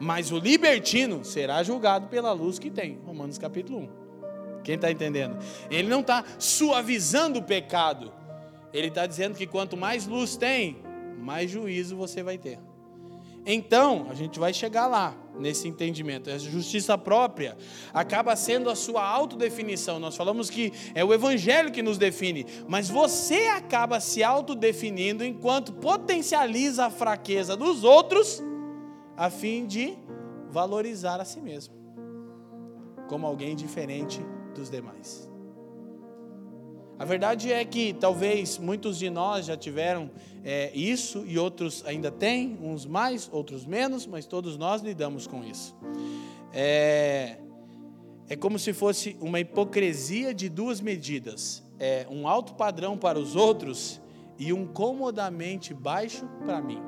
Mas o libertino será julgado pela luz que tem. Romanos capítulo 1. Quem está entendendo? Ele não está suavizando o pecado. Ele está dizendo que quanto mais luz tem, mais juízo você vai ter. Então, a gente vai chegar lá nesse entendimento. A justiça própria acaba sendo a sua autodefinição. Nós falamos que é o evangelho que nos define, mas você acaba se autodefinindo enquanto potencializa a fraqueza dos outros a fim de valorizar a si mesmo como alguém diferente dos demais. A verdade é que talvez muitos de nós já tiveram é, isso e outros ainda têm, uns mais, outros menos, mas todos nós lidamos com isso. É, é como se fosse uma hipocrisia de duas medidas: é um alto padrão para os outros e um comodamente baixo para mim.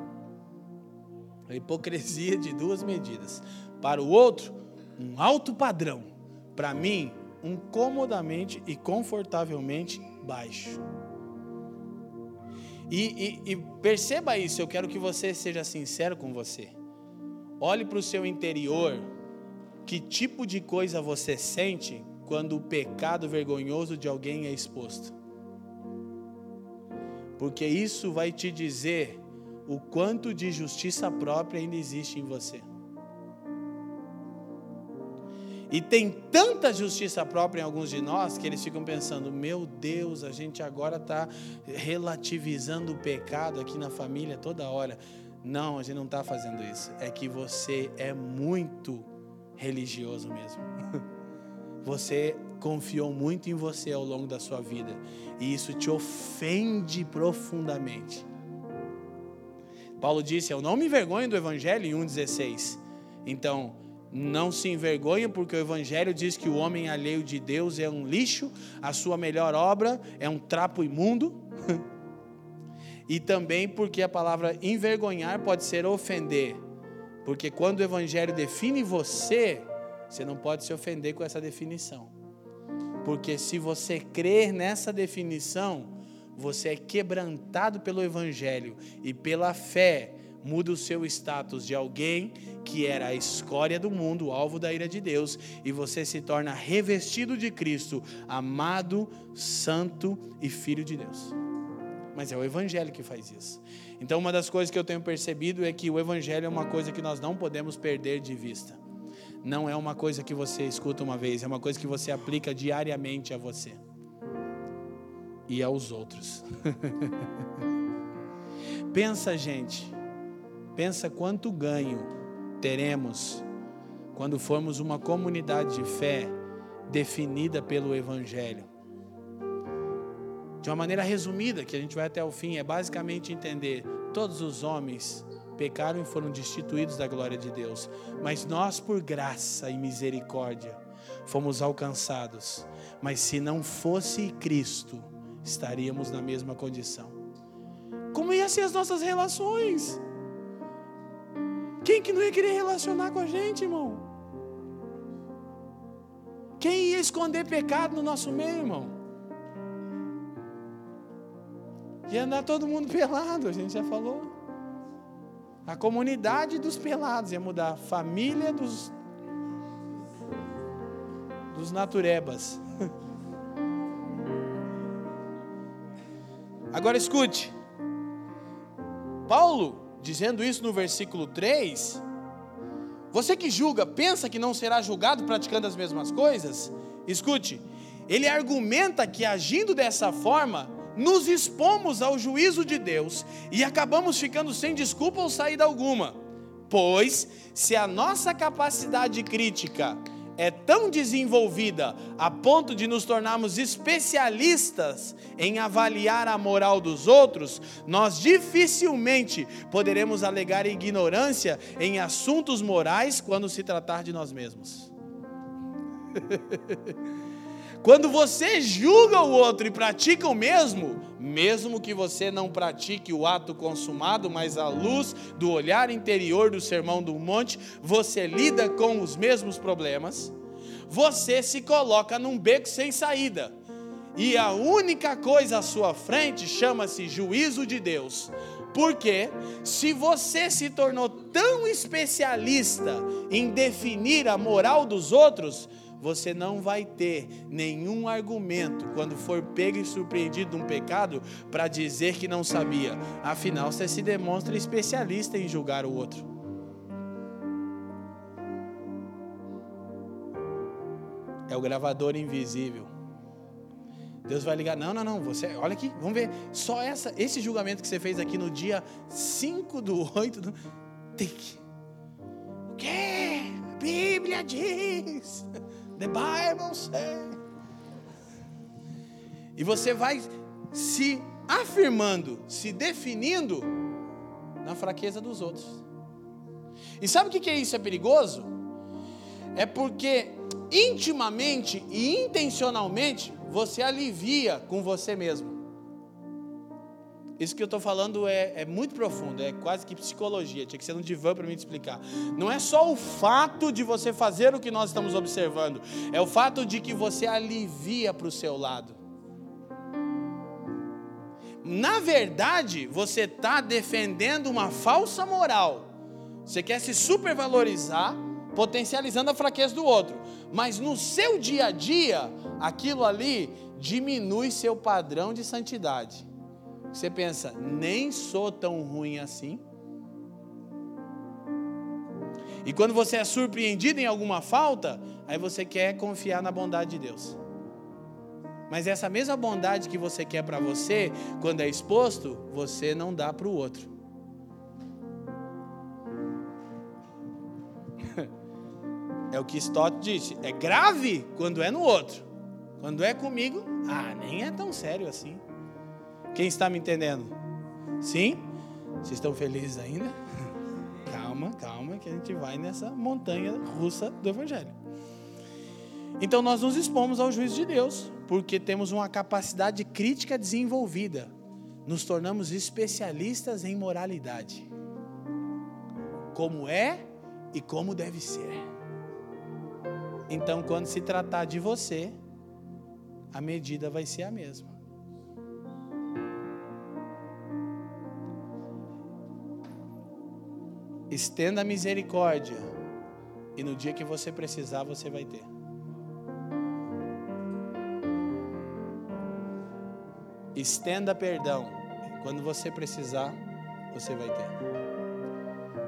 A hipocrisia de duas medidas. Para o outro, um alto padrão. Para mim, um comodamente e confortavelmente baixo. E, e, e, perceba isso, eu quero que você seja sincero com você. Olhe para o seu interior, que tipo de coisa você sente quando o pecado vergonhoso de alguém é exposto. Porque isso vai te dizer o quanto de justiça própria ainda existe em você. E tem tanta justiça própria em alguns de nós que eles ficam pensando: meu Deus, a gente agora está relativizando o pecado aqui na família toda hora. Não, a gente não está fazendo isso. É que você é muito religioso mesmo. Você confiou muito em você ao longo da sua vida. E isso te ofende profundamente. Paulo disse: Eu não me envergonho do Evangelho em 1,16. Então, não se envergonhe, porque o Evangelho diz que o homem alheio de Deus é um lixo, a sua melhor obra é um trapo imundo. e também porque a palavra envergonhar pode ser ofender. Porque quando o Evangelho define você, você não pode se ofender com essa definição. Porque se você crer nessa definição, você é quebrantado pelo Evangelho e pela fé muda o seu status de alguém que era a escória do mundo, o alvo da ira de Deus, e você se torna revestido de Cristo, amado, santo e filho de Deus. Mas é o Evangelho que faz isso. Então, uma das coisas que eu tenho percebido é que o Evangelho é uma coisa que nós não podemos perder de vista. Não é uma coisa que você escuta uma vez, é uma coisa que você aplica diariamente a você e aos outros. Pensa, gente, Pensa quanto ganho teremos quando formos uma comunidade de fé definida pelo Evangelho. De uma maneira resumida, que a gente vai até o fim, é basicamente entender: todos os homens pecaram e foram destituídos da glória de Deus, mas nós, por graça e misericórdia, fomos alcançados. Mas se não fosse Cristo, estaríamos na mesma condição. Como iam ser as nossas relações? Quem que não ia querer relacionar com a gente, irmão? Quem ia esconder pecado no nosso meio, irmão? Ia andar todo mundo pelado, a gente já falou. A comunidade dos pelados ia mudar. A família dos dos naturebas. Agora escute. Paulo dizendo isso no versículo 3, você que julga, pensa que não será julgado praticando as mesmas coisas? Escute, ele argumenta que agindo dessa forma, nos expomos ao juízo de Deus e acabamos ficando sem desculpa ou saída alguma. Pois, se a nossa capacidade crítica é tão desenvolvida a ponto de nos tornarmos especialistas em avaliar a moral dos outros, nós dificilmente poderemos alegar ignorância em assuntos morais quando se tratar de nós mesmos. Quando você julga o outro e pratica o mesmo, mesmo que você não pratique o ato consumado, mas à luz do olhar interior do sermão do monte, você lida com os mesmos problemas, você se coloca num beco sem saída. E a única coisa à sua frente chama-se juízo de Deus. Porque se você se tornou tão especialista em definir a moral dos outros, você não vai ter nenhum argumento quando for pego e surpreendido de um pecado para dizer que não sabia. Afinal, você se demonstra especialista em julgar o outro. É o gravador invisível. Deus vai ligar, não, não, não, você, olha aqui, vamos ver, só essa, esse julgamento que você fez aqui no dia 5 do 8 do... Que... O quê? A Bíblia diz. The Bible says. E você vai se afirmando, se definindo na fraqueza dos outros. E sabe o que é isso? É perigoso? É porque intimamente e intencionalmente você alivia com você mesmo. Isso que eu estou falando é, é, muito profundo, é quase que psicologia. Tinha que ser um divã para me explicar. Não é só o fato de você fazer o que nós estamos observando, é o fato de que você alivia para o seu lado. Na verdade, você está defendendo uma falsa moral. Você quer se supervalorizar, potencializando a fraqueza do outro. Mas no seu dia a dia, aquilo ali diminui seu padrão de santidade. Você pensa, nem sou tão ruim assim. E quando você é surpreendido em alguma falta, aí você quer confiar na bondade de Deus. Mas essa mesma bondade que você quer para você, quando é exposto, você não dá para o outro. É o que Stott disse: é grave quando é no outro. Quando é comigo, ah, nem é tão sério assim. Quem está me entendendo? Sim? Vocês estão felizes ainda? Calma, calma, que a gente vai nessa montanha russa do Evangelho. Então nós nos expomos ao juízo de Deus, porque temos uma capacidade crítica desenvolvida. Nos tornamos especialistas em moralidade. Como é e como deve ser. Então, quando se tratar de você, a medida vai ser a mesma. Estenda a misericórdia. E no dia que você precisar, você vai ter. Estenda perdão. Quando você precisar, você vai ter.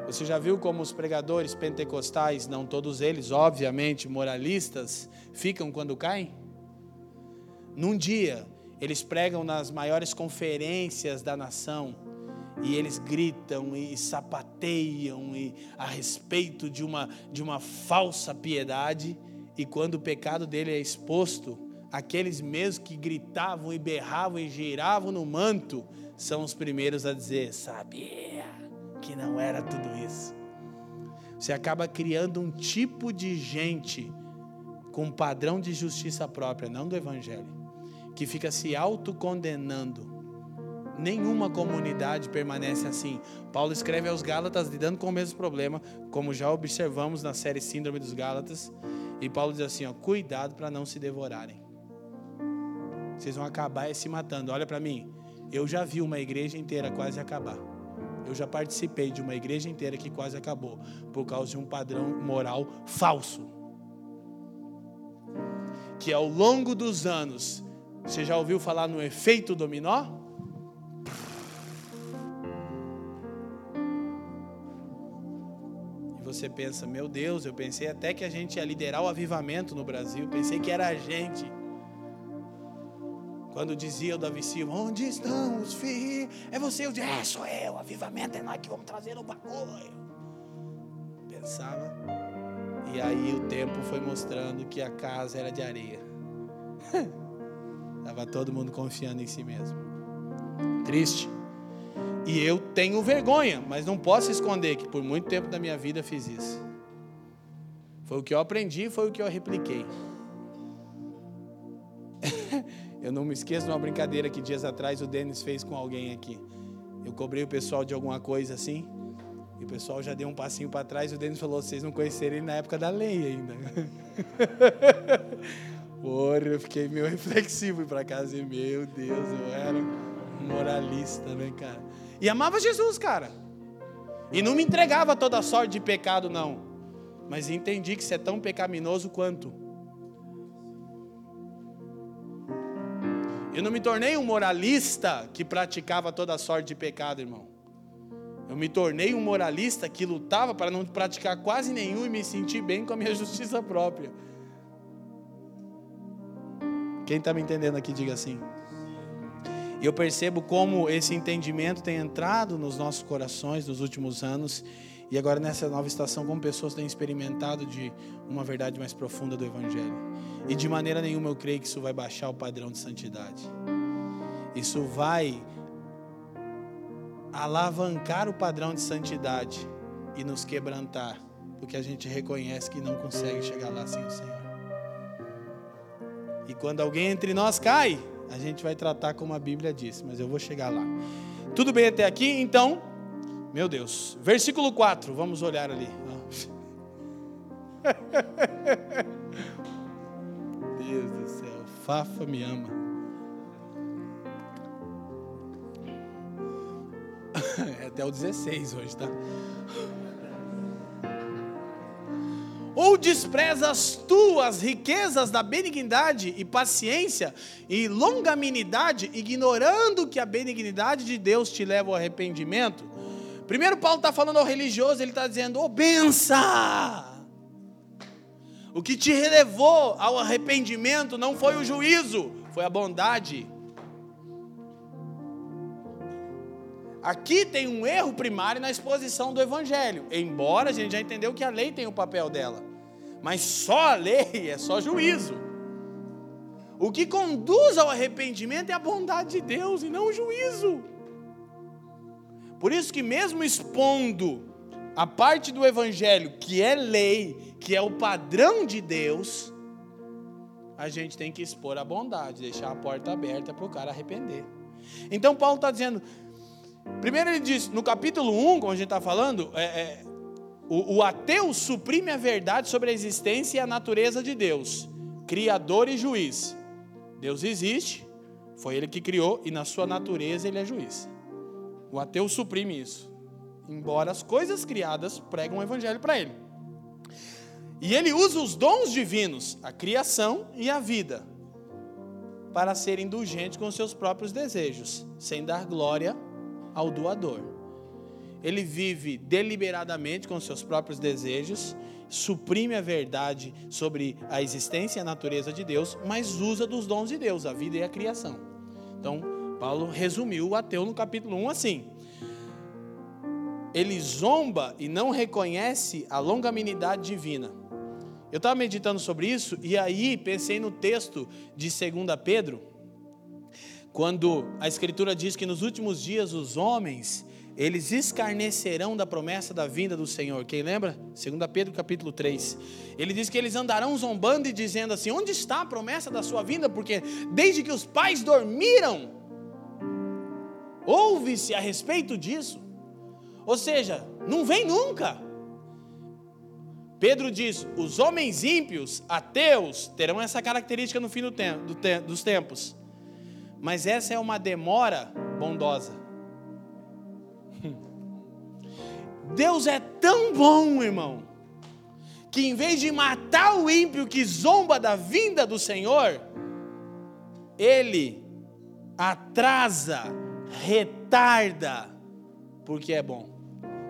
Você já viu como os pregadores pentecostais, não todos eles, obviamente, moralistas, ficam quando caem? Num dia, eles pregam nas maiores conferências da nação e eles gritam e sapateiam e, a respeito de uma, de uma falsa piedade, e quando o pecado dele é exposto, aqueles mesmos que gritavam e berravam e giravam no manto são os primeiros a dizer: sabia que não era tudo isso. Você acaba criando um tipo de gente com um padrão de justiça própria, não do Evangelho, que fica se autocondenando Nenhuma comunidade permanece assim. Paulo escreve aos Gálatas lidando com o mesmo problema, como já observamos na série Síndrome dos Gálatas. E Paulo diz assim: ó, cuidado para não se devorarem. Vocês vão acabar se matando. Olha para mim. Eu já vi uma igreja inteira quase acabar. Eu já participei de uma igreja inteira que quase acabou por causa de um padrão moral falso. Que ao longo dos anos, você já ouviu falar no efeito dominó? Você pensa, meu Deus, eu pensei até que a gente ia liderar o avivamento no Brasil, pensei que era a gente. Quando dizia o Davi Silva, onde estão os filhos? É você, eu disse, é, sou eu, avivamento é nós que vamos trazer o bagulho. Pensava. E aí o tempo foi mostrando que a casa era de areia. Estava todo mundo confiando em si mesmo. Triste. E eu tenho vergonha, mas não posso esconder que por muito tempo da minha vida fiz isso. Foi o que eu aprendi, foi o que eu repliquei. eu não me esqueço de uma brincadeira que dias atrás o Denis fez com alguém aqui. Eu cobrei o pessoal de alguma coisa assim, e o pessoal já deu um passinho para trás, e o Denis falou: vocês não conheceram ele na época da lei ainda. Porra, eu fiquei meio reflexivo para casa e, meu Deus, eu era moralista, né, cara? E amava Jesus, cara. E não me entregava toda sorte de pecado, não. Mas entendi que você é tão pecaminoso quanto. Eu não me tornei um moralista que praticava toda sorte de pecado, irmão. Eu me tornei um moralista que lutava para não praticar quase nenhum e me sentir bem com a minha justiça própria. Quem está me entendendo aqui, diga assim. E eu percebo como esse entendimento tem entrado nos nossos corações nos últimos anos. E agora nessa nova estação, como pessoas têm experimentado de uma verdade mais profunda do Evangelho. E de maneira nenhuma eu creio que isso vai baixar o padrão de santidade. Isso vai alavancar o padrão de santidade e nos quebrantar, porque a gente reconhece que não consegue chegar lá sem o Senhor. E quando alguém entre nós cai, a gente vai tratar como a Bíblia diz, mas eu vou chegar lá. Tudo bem até aqui? Então, meu Deus. Versículo 4, vamos olhar ali. Deus do céu, Fafa me ama. É até o 16 hoje, tá? Ou desprezas tu as riquezas da benignidade e paciência e longanimidade, ignorando que a benignidade de Deus te leva ao arrependimento? Primeiro, Paulo está falando ao religioso, ele está dizendo: Ô oh, bença! O que te relevou ao arrependimento não foi o juízo, foi a bondade. Aqui tem um erro primário na exposição do Evangelho, embora a gente já entendeu que a lei tem o papel dela, mas só a lei é só juízo. O que conduz ao arrependimento é a bondade de Deus e não o juízo. Por isso que mesmo expondo a parte do Evangelho que é lei, que é o padrão de Deus, a gente tem que expor a bondade, deixar a porta aberta para o cara arrepender. Então Paulo está dizendo, Primeiro ele diz, no capítulo 1, como a gente está falando, é, é, o, o ateu suprime a verdade sobre a existência e a natureza de Deus, Criador e juiz. Deus existe, foi ele que criou, e na sua natureza ele é juiz. O ateu suprime isso, embora as coisas criadas pregam o evangelho para ele. E ele usa os dons divinos, a criação e a vida, para ser indulgente com seus próprios desejos, sem dar glória ao doador. Ele vive deliberadamente com seus próprios desejos, suprime a verdade sobre a existência e a natureza de Deus, mas usa dos dons de Deus, a vida e a criação. Então, Paulo resumiu o ateu no capítulo 1 assim: ele zomba e não reconhece a longanimidade divina. Eu estava meditando sobre isso e aí pensei no texto de 2 Pedro, quando a escritura diz que nos últimos dias os homens eles escarnecerão da promessa da vinda do Senhor. Quem lembra? 2 Pedro capítulo 3. Ele diz que eles andarão zombando e dizendo assim: Onde está a promessa da sua vinda? Porque desde que os pais dormiram, ouve-se a respeito disso. Ou seja, não vem nunca. Pedro diz: os homens ímpios, ateus, terão essa característica no fim do tempo, do te, dos tempos. Mas essa é uma demora bondosa. Deus é tão bom, irmão, que em vez de matar o ímpio que zomba da vinda do Senhor, ele atrasa, retarda, porque é bom.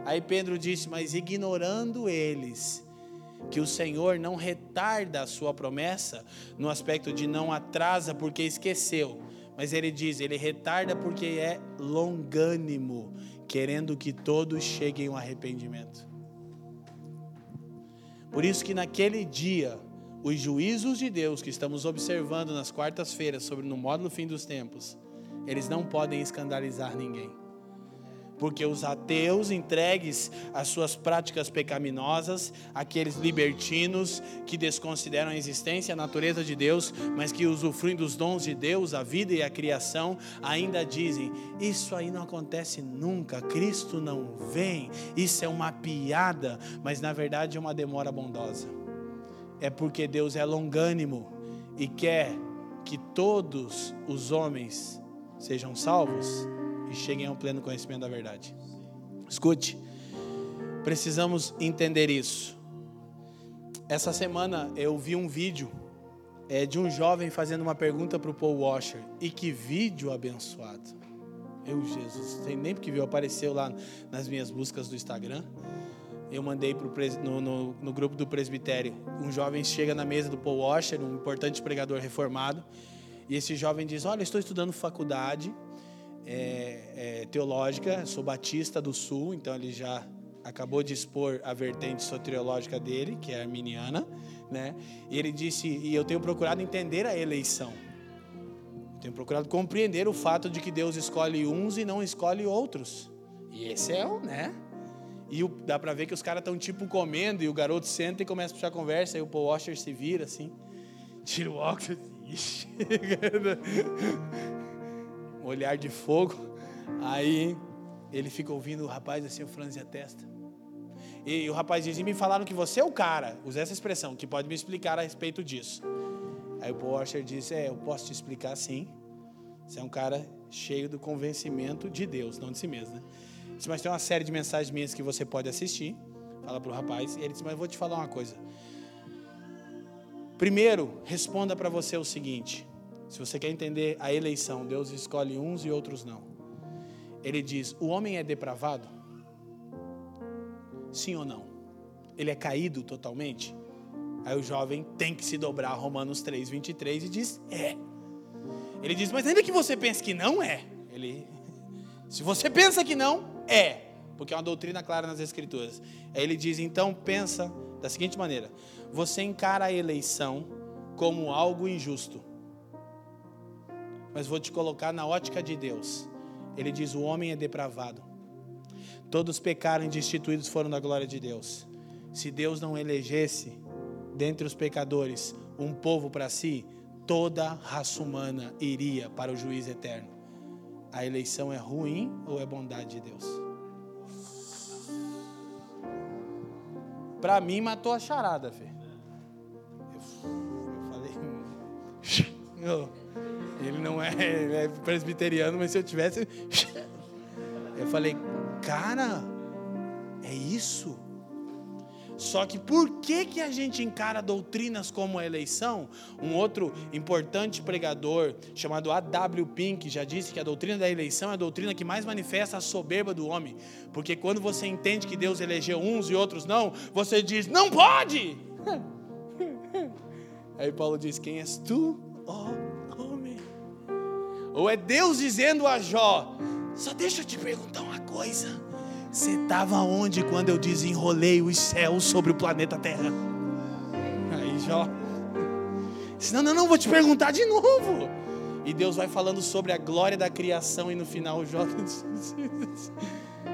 Aí Pedro disse: Mas ignorando eles, que o Senhor não retarda a sua promessa, no aspecto de não atrasa porque esqueceu, mas ele diz: ele retarda porque é longânimo, querendo que todos cheguem ao arrependimento. Por isso que naquele dia, os juízos de Deus que estamos observando nas quartas-feiras sobre no módulo fim dos tempos, eles não podem escandalizar ninguém porque os ateus entregues às suas práticas pecaminosas, aqueles libertinos que desconsideram a existência a natureza de Deus, mas que usufruem dos dons de Deus, a vida e a criação, ainda dizem: Isso aí não acontece nunca, Cristo não vem, isso é uma piada, mas na verdade é uma demora bondosa. É porque Deus é longânimo e quer que todos os homens sejam salvos e cheguem ao pleno conhecimento da verdade. Escute, precisamos entender isso. Essa semana eu vi um vídeo é, de um jovem fazendo uma pergunta para o Paul Washer. E que vídeo abençoado. Eu, Jesus, tem nem porque viu, apareceu lá nas minhas buscas do Instagram. Eu mandei pro, no, no, no grupo do presbitério. Um jovem chega na mesa do Paul Washer, um importante pregador reformado. E esse jovem diz: Olha, estou estudando faculdade é, é, teológica, sou batista do Sul, então ele já acabou de expor a vertente soteriológica dele, que é arminiana, né? E ele disse: "E eu tenho procurado entender a eleição. tenho procurado compreender o fato de que Deus escolhe uns e não escolhe outros. E esse é o, né? E o, dá para ver que os caras estão tipo comendo e o garoto senta e começa a puxar conversa, e o Paul Washer se vira assim, tira o óculos, ixi, um olhar de fogo. Aí ele fica ouvindo o rapaz assim, o franze a testa. E o rapaz diz: e me falaram que você é o cara, usa essa expressão, que pode me explicar a respeito disso. Aí o Paul disse: É, eu posso te explicar sim. Você é um cara cheio do convencimento de Deus, não de si mesmo, né? Disse, mas tem uma série de mensagens minhas que você pode assistir. Fala para o rapaz. E ele disse: Mas eu vou te falar uma coisa. Primeiro, responda para você o seguinte: se você quer entender a eleição, Deus escolhe uns e outros não. Ele diz: o homem é depravado? Sim ou não? Ele é caído totalmente? Aí o jovem tem que se dobrar Romanos 3, 23 e diz: é. Ele diz: mas ainda que você pense que não é. Ele, se você pensa que não, é. Porque é uma doutrina clara nas Escrituras. Aí ele diz: então pensa da seguinte maneira: você encara a eleição como algo injusto. Mas vou te colocar na ótica de Deus. Ele diz: o homem é depravado. Todos pecaram e destituídos foram da glória de Deus. Se Deus não elegesse dentre os pecadores um povo para si, toda raça humana iria para o juízo eterno. A eleição é ruim ou é bondade de Deus? Para mim, matou a charada, Fê. Eu, eu falei. ele não é, é presbiteriano, mas se eu tivesse. Eu falei, cara, é isso? Só que por que, que a gente encara doutrinas como a eleição? Um outro importante pregador chamado A.W. Pink já disse que a doutrina da eleição é a doutrina que mais manifesta a soberba do homem. Porque quando você entende que Deus elegeu uns e outros não, você diz, não pode! Aí Paulo diz: Quem és tu, ó oh? Ou é Deus dizendo a Jó: Só deixa eu te perguntar uma coisa. Você estava onde quando eu desenrolei os céus sobre o planeta Terra? Aí Jó. Disse, não, não, não, vou te perguntar de novo. E Deus vai falando sobre a glória da criação e no final Jó.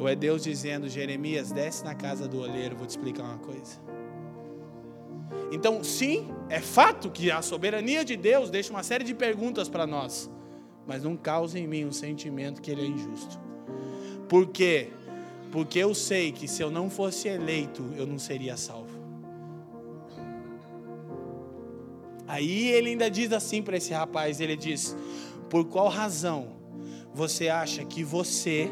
Ou é Deus dizendo, Jeremias, desce na casa do oleiro, vou te explicar uma coisa. Então, sim, é fato que a soberania de Deus deixa uma série de perguntas para nós mas não causa em mim um sentimento que ele é injusto. Por quê? Porque eu sei que se eu não fosse eleito, eu não seria salvo. Aí ele ainda diz assim para esse rapaz: ele diz, por qual razão você acha que você,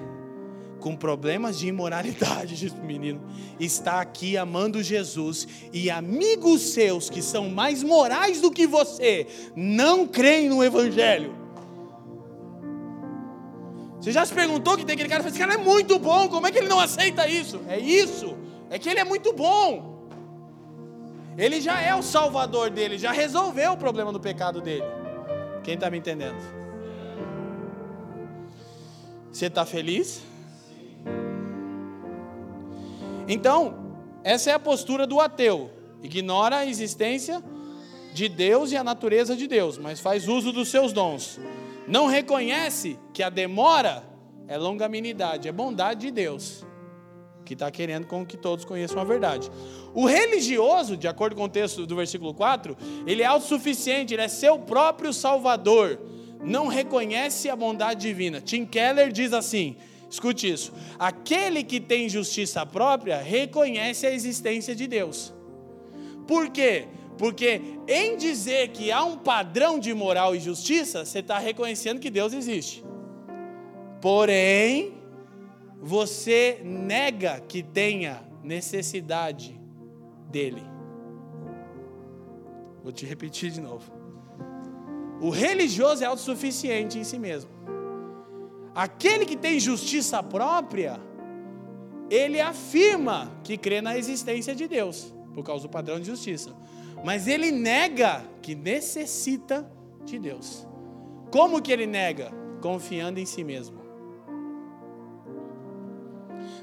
com problemas de imoralidade, diz o menino, está aqui amando Jesus e amigos seus que são mais morais do que você não creem no Evangelho? Você já se perguntou que tem aquele cara esse cara é muito bom, como é que ele não aceita isso? É isso, é que ele é muito bom. Ele já é o salvador dele, já resolveu o problema do pecado dele. Quem está me entendendo? Você está feliz? Então, essa é a postura do ateu. Ignora a existência de Deus e a natureza de Deus, mas faz uso dos seus dons não reconhece que a demora é longanimidade, é bondade de Deus, que está querendo com que todos conheçam a verdade. O religioso, de acordo com o texto do versículo 4, ele é autossuficiente, ele é seu próprio salvador, não reconhece a bondade divina. Tim Keller diz assim: escute isso, aquele que tem justiça própria reconhece a existência de Deus. Por quê? Porque em dizer que há um padrão de moral e justiça, você está reconhecendo que Deus existe. Porém, você nega que tenha necessidade dele. Vou te repetir de novo. O religioso é autossuficiente em si mesmo. Aquele que tem justiça própria, ele afirma que crê na existência de Deus, por causa do padrão de justiça mas ele nega que necessita de Deus. Como que ele nega? Confiando em si mesmo.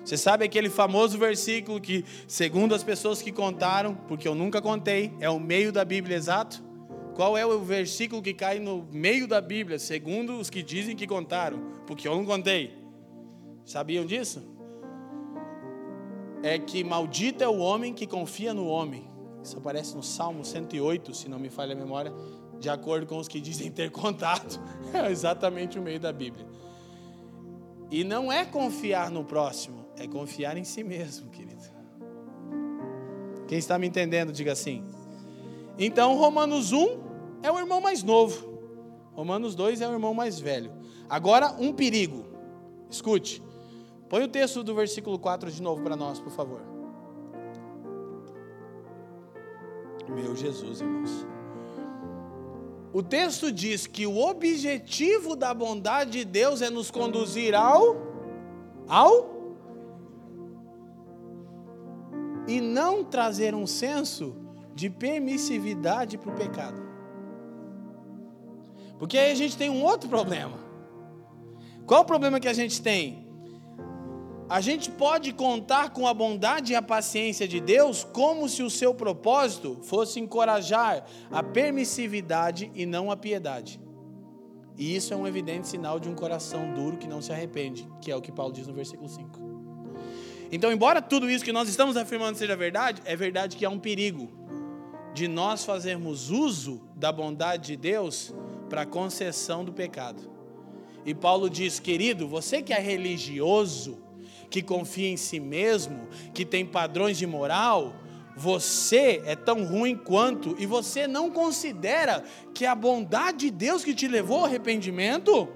Você sabe aquele famoso versículo que, segundo as pessoas que contaram, porque eu nunca contei, é o meio da Bíblia exato? Qual é o versículo que cai no meio da Bíblia, segundo os que dizem que contaram? Porque eu não contei. Sabiam disso? É que maldito é o homem que confia no homem isso aparece no Salmo 108, se não me falha a memória, de acordo com os que dizem ter contato, é exatamente o meio da Bíblia. E não é confiar no próximo, é confiar em si mesmo, querido. Quem está me entendendo, diga assim. Então, Romanos 1 é o irmão mais novo, Romanos 2 é o irmão mais velho. Agora, um perigo. Escute. Põe o texto do versículo 4 de novo para nós, por favor. Meu Jesus, irmãos. O texto diz que o objetivo da bondade de Deus é nos conduzir ao ao e não trazer um senso de permissividade para o pecado. Porque aí a gente tem um outro problema. Qual o problema que a gente tem? A gente pode contar com a bondade e a paciência de Deus como se o seu propósito fosse encorajar a permissividade e não a piedade. E isso é um evidente sinal de um coração duro que não se arrepende, que é o que Paulo diz no versículo 5. Então, embora tudo isso que nós estamos afirmando seja verdade, é verdade que há um perigo de nós fazermos uso da bondade de Deus para a concessão do pecado. E Paulo diz, querido, você que é religioso, que confia em si mesmo, que tem padrões de moral, você é tão ruim quanto e você não considera que é a bondade de Deus que te levou ao arrependimento?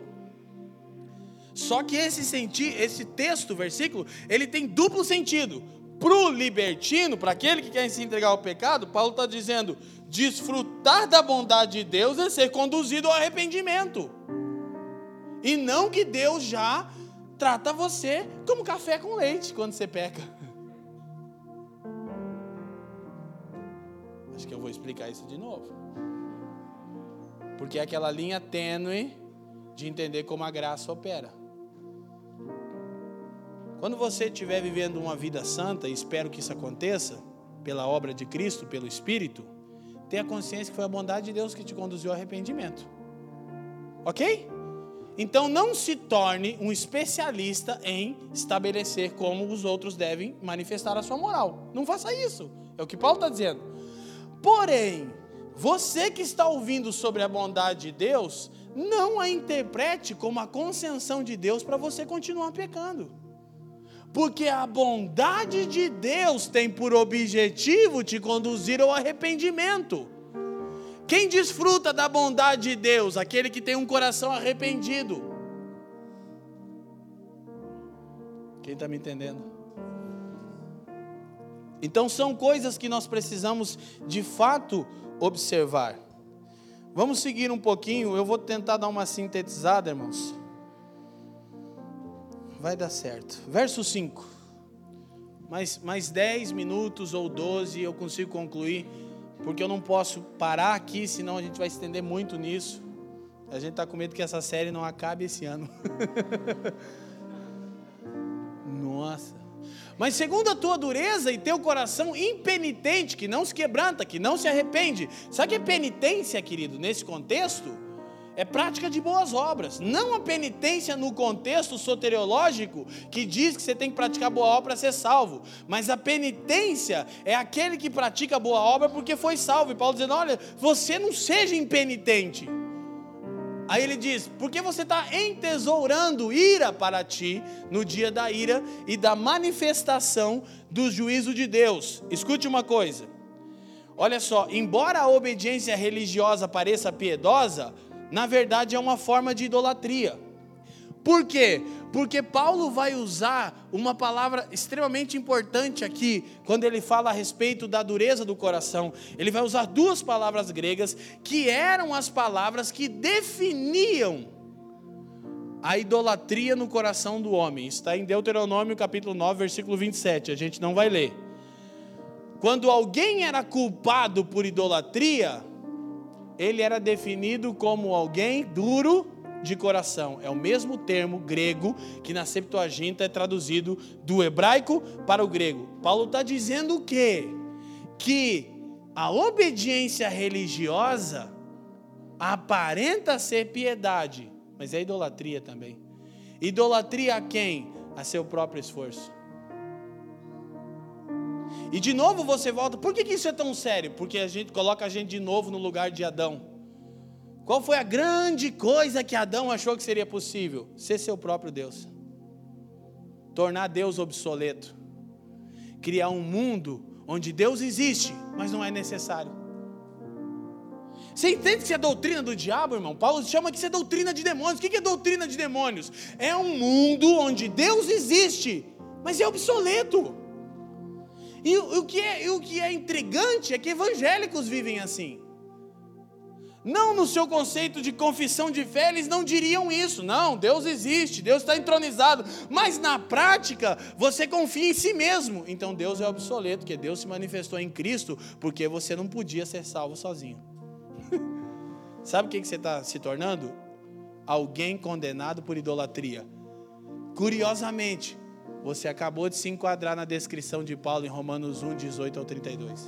Só que esse senti esse texto, versículo, ele tem duplo sentido. Para o libertino, para aquele que quer se entregar ao pecado, Paulo está dizendo: desfrutar da bondade de Deus é ser conduzido ao arrependimento. E não que Deus já trata você como café com leite quando você peca. Acho que eu vou explicar isso de novo. Porque é aquela linha tênue de entender como a graça opera. Quando você estiver vivendo uma vida santa, e espero que isso aconteça, pela obra de Cristo, pelo Espírito, tenha consciência que foi a bondade de Deus que te conduziu ao arrependimento. Ok? Então não se torne um especialista em estabelecer como os outros devem manifestar a sua moral. Não faça isso. É o que Paulo está dizendo. Porém, você que está ouvindo sobre a bondade de Deus, não a interprete como a concessão de Deus para você continuar pecando. Porque a bondade de Deus tem por objetivo te conduzir ao arrependimento. Quem desfruta da bondade de Deus? Aquele que tem um coração arrependido. Quem está me entendendo? Então são coisas que nós precisamos de fato observar. Vamos seguir um pouquinho, eu vou tentar dar uma sintetizada, irmãos. Vai dar certo. Verso 5. Mais, mais 10 minutos ou 12 eu consigo concluir porque eu não posso parar aqui, senão a gente vai estender muito nisso. A gente está com medo que essa série não acabe esse ano. Nossa. Mas segundo a tua dureza e teu coração impenitente, que não se quebranta, que não se arrepende. Sabe o que é penitência, querido, nesse contexto? É prática de boas obras, não a penitência no contexto soteriológico que diz que você tem que praticar boa obra para ser salvo, mas a penitência é aquele que pratica boa obra porque foi salvo. E Paulo dizendo: olha, você não seja impenitente. Aí ele diz: porque você está entesourando ira para ti no dia da ira e da manifestação do juízo de Deus. Escute uma coisa. Olha só, embora a obediência religiosa pareça piedosa, na verdade é uma forma de idolatria. Por quê? Porque Paulo vai usar uma palavra extremamente importante aqui, quando ele fala a respeito da dureza do coração. Ele vai usar duas palavras gregas que eram as palavras que definiam a idolatria no coração do homem. Está em Deuteronômio capítulo 9, versículo 27. A gente não vai ler. Quando alguém era culpado por idolatria, ele era definido como alguém duro de coração. É o mesmo termo grego que na Septuaginta é traduzido do hebraico para o grego. Paulo está dizendo o quê? Que a obediência religiosa aparenta ser piedade, mas é idolatria também. Idolatria a quem? A seu próprio esforço. E de novo você volta. Por que, que isso é tão sério? Porque a gente coloca a gente de novo no lugar de Adão. Qual foi a grande coisa que Adão achou que seria possível? Ser seu próprio Deus. Tornar Deus obsoleto. Criar um mundo onde Deus existe, mas não é necessário. Você entende que isso é doutrina do diabo, irmão? Paulo chama que isso é doutrina de demônios. O que é doutrina de demônios? É um mundo onde Deus existe, mas é obsoleto. E o que é, o que é intrigante é que evangélicos vivem assim. Não no seu conceito de confissão de fé, eles não diriam isso. Não, Deus existe, Deus está entronizado. Mas na prática, você confia em si mesmo. Então Deus é obsoleto, porque Deus se manifestou em Cristo, porque você não podia ser salvo sozinho. Sabe o que você está se tornando? Alguém condenado por idolatria. Curiosamente, você acabou de se enquadrar na descrição de Paulo em Romanos 1, 18 ao 32.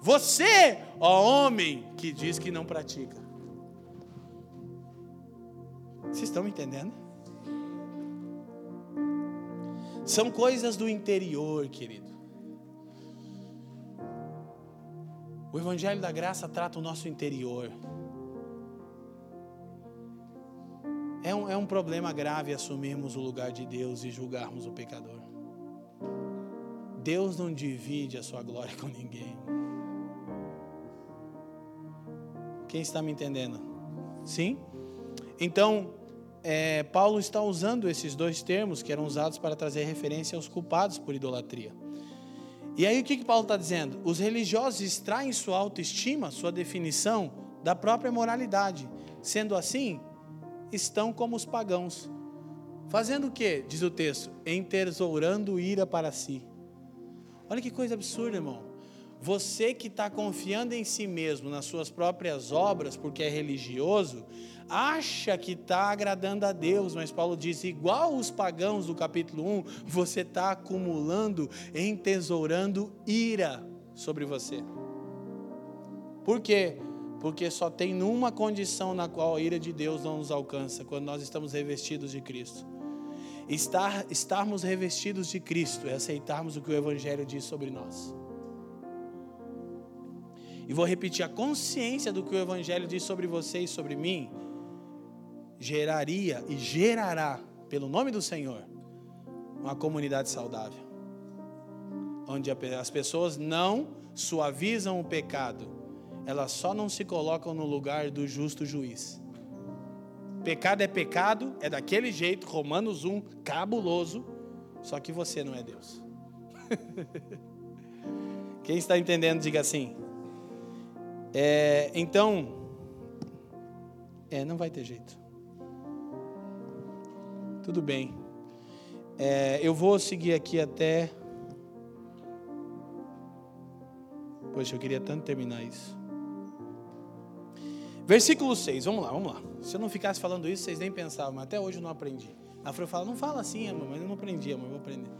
Você, ó homem, que diz que não pratica. Vocês estão me entendendo? São coisas do interior, querido. O Evangelho da Graça trata o nosso interior. É um, é um problema grave assumirmos o lugar de Deus e julgarmos o pecador. Deus não divide a sua glória com ninguém. Quem está me entendendo? Sim? Então, é, Paulo está usando esses dois termos que eram usados para trazer referência aos culpados por idolatria. E aí o que, que Paulo está dizendo? Os religiosos extraem sua autoestima, sua definição, da própria moralidade. Sendo assim, estão como os pagãos. Fazendo o que? Diz o texto: entesourando ira para si. Olha que coisa absurda, irmão. Você que está confiando em si mesmo, nas suas próprias obras, porque é religioso, acha que está agradando a Deus, mas Paulo diz: igual os pagãos do capítulo 1, você está acumulando, entesourando ira sobre você. Por quê? Porque só tem numa condição na qual a ira de Deus não nos alcança, quando nós estamos revestidos de Cristo. Estar, estarmos revestidos de Cristo é aceitarmos o que o Evangelho diz sobre nós. E vou repetir: a consciência do que o Evangelho diz sobre você e sobre mim geraria e gerará, pelo nome do Senhor, uma comunidade saudável. Onde as pessoas não suavizam o pecado, elas só não se colocam no lugar do justo juiz. Pecado é pecado, é daquele jeito, Romanos 1, cabuloso, só que você não é Deus. Quem está entendendo, diga assim. É, então, é, não vai ter jeito. Tudo bem. É, eu vou seguir aqui até. Poxa, eu queria tanto terminar isso. Versículo 6, vamos lá, vamos lá. Se eu não ficasse falando isso, vocês nem pensavam, mas até hoje eu não aprendi. A Fran fala, não fala assim, amor, mas eu não aprendi, amor, eu vou aprender.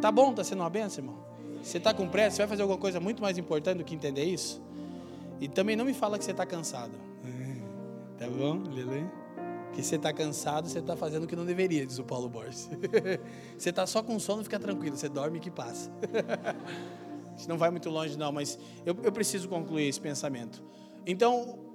Tá bom, tá sendo uma benção, irmão? Você está com pressa, você vai fazer alguma coisa muito mais importante do que entender isso? E também não me fala que você está cansado. Tá bom, Lele? Que você está cansado, você está fazendo o que não deveria, diz o Paulo Borges. você está só com sono, fica tranquilo, você dorme que passa. A gente não vai muito longe, não, mas eu, eu preciso concluir esse pensamento. Então,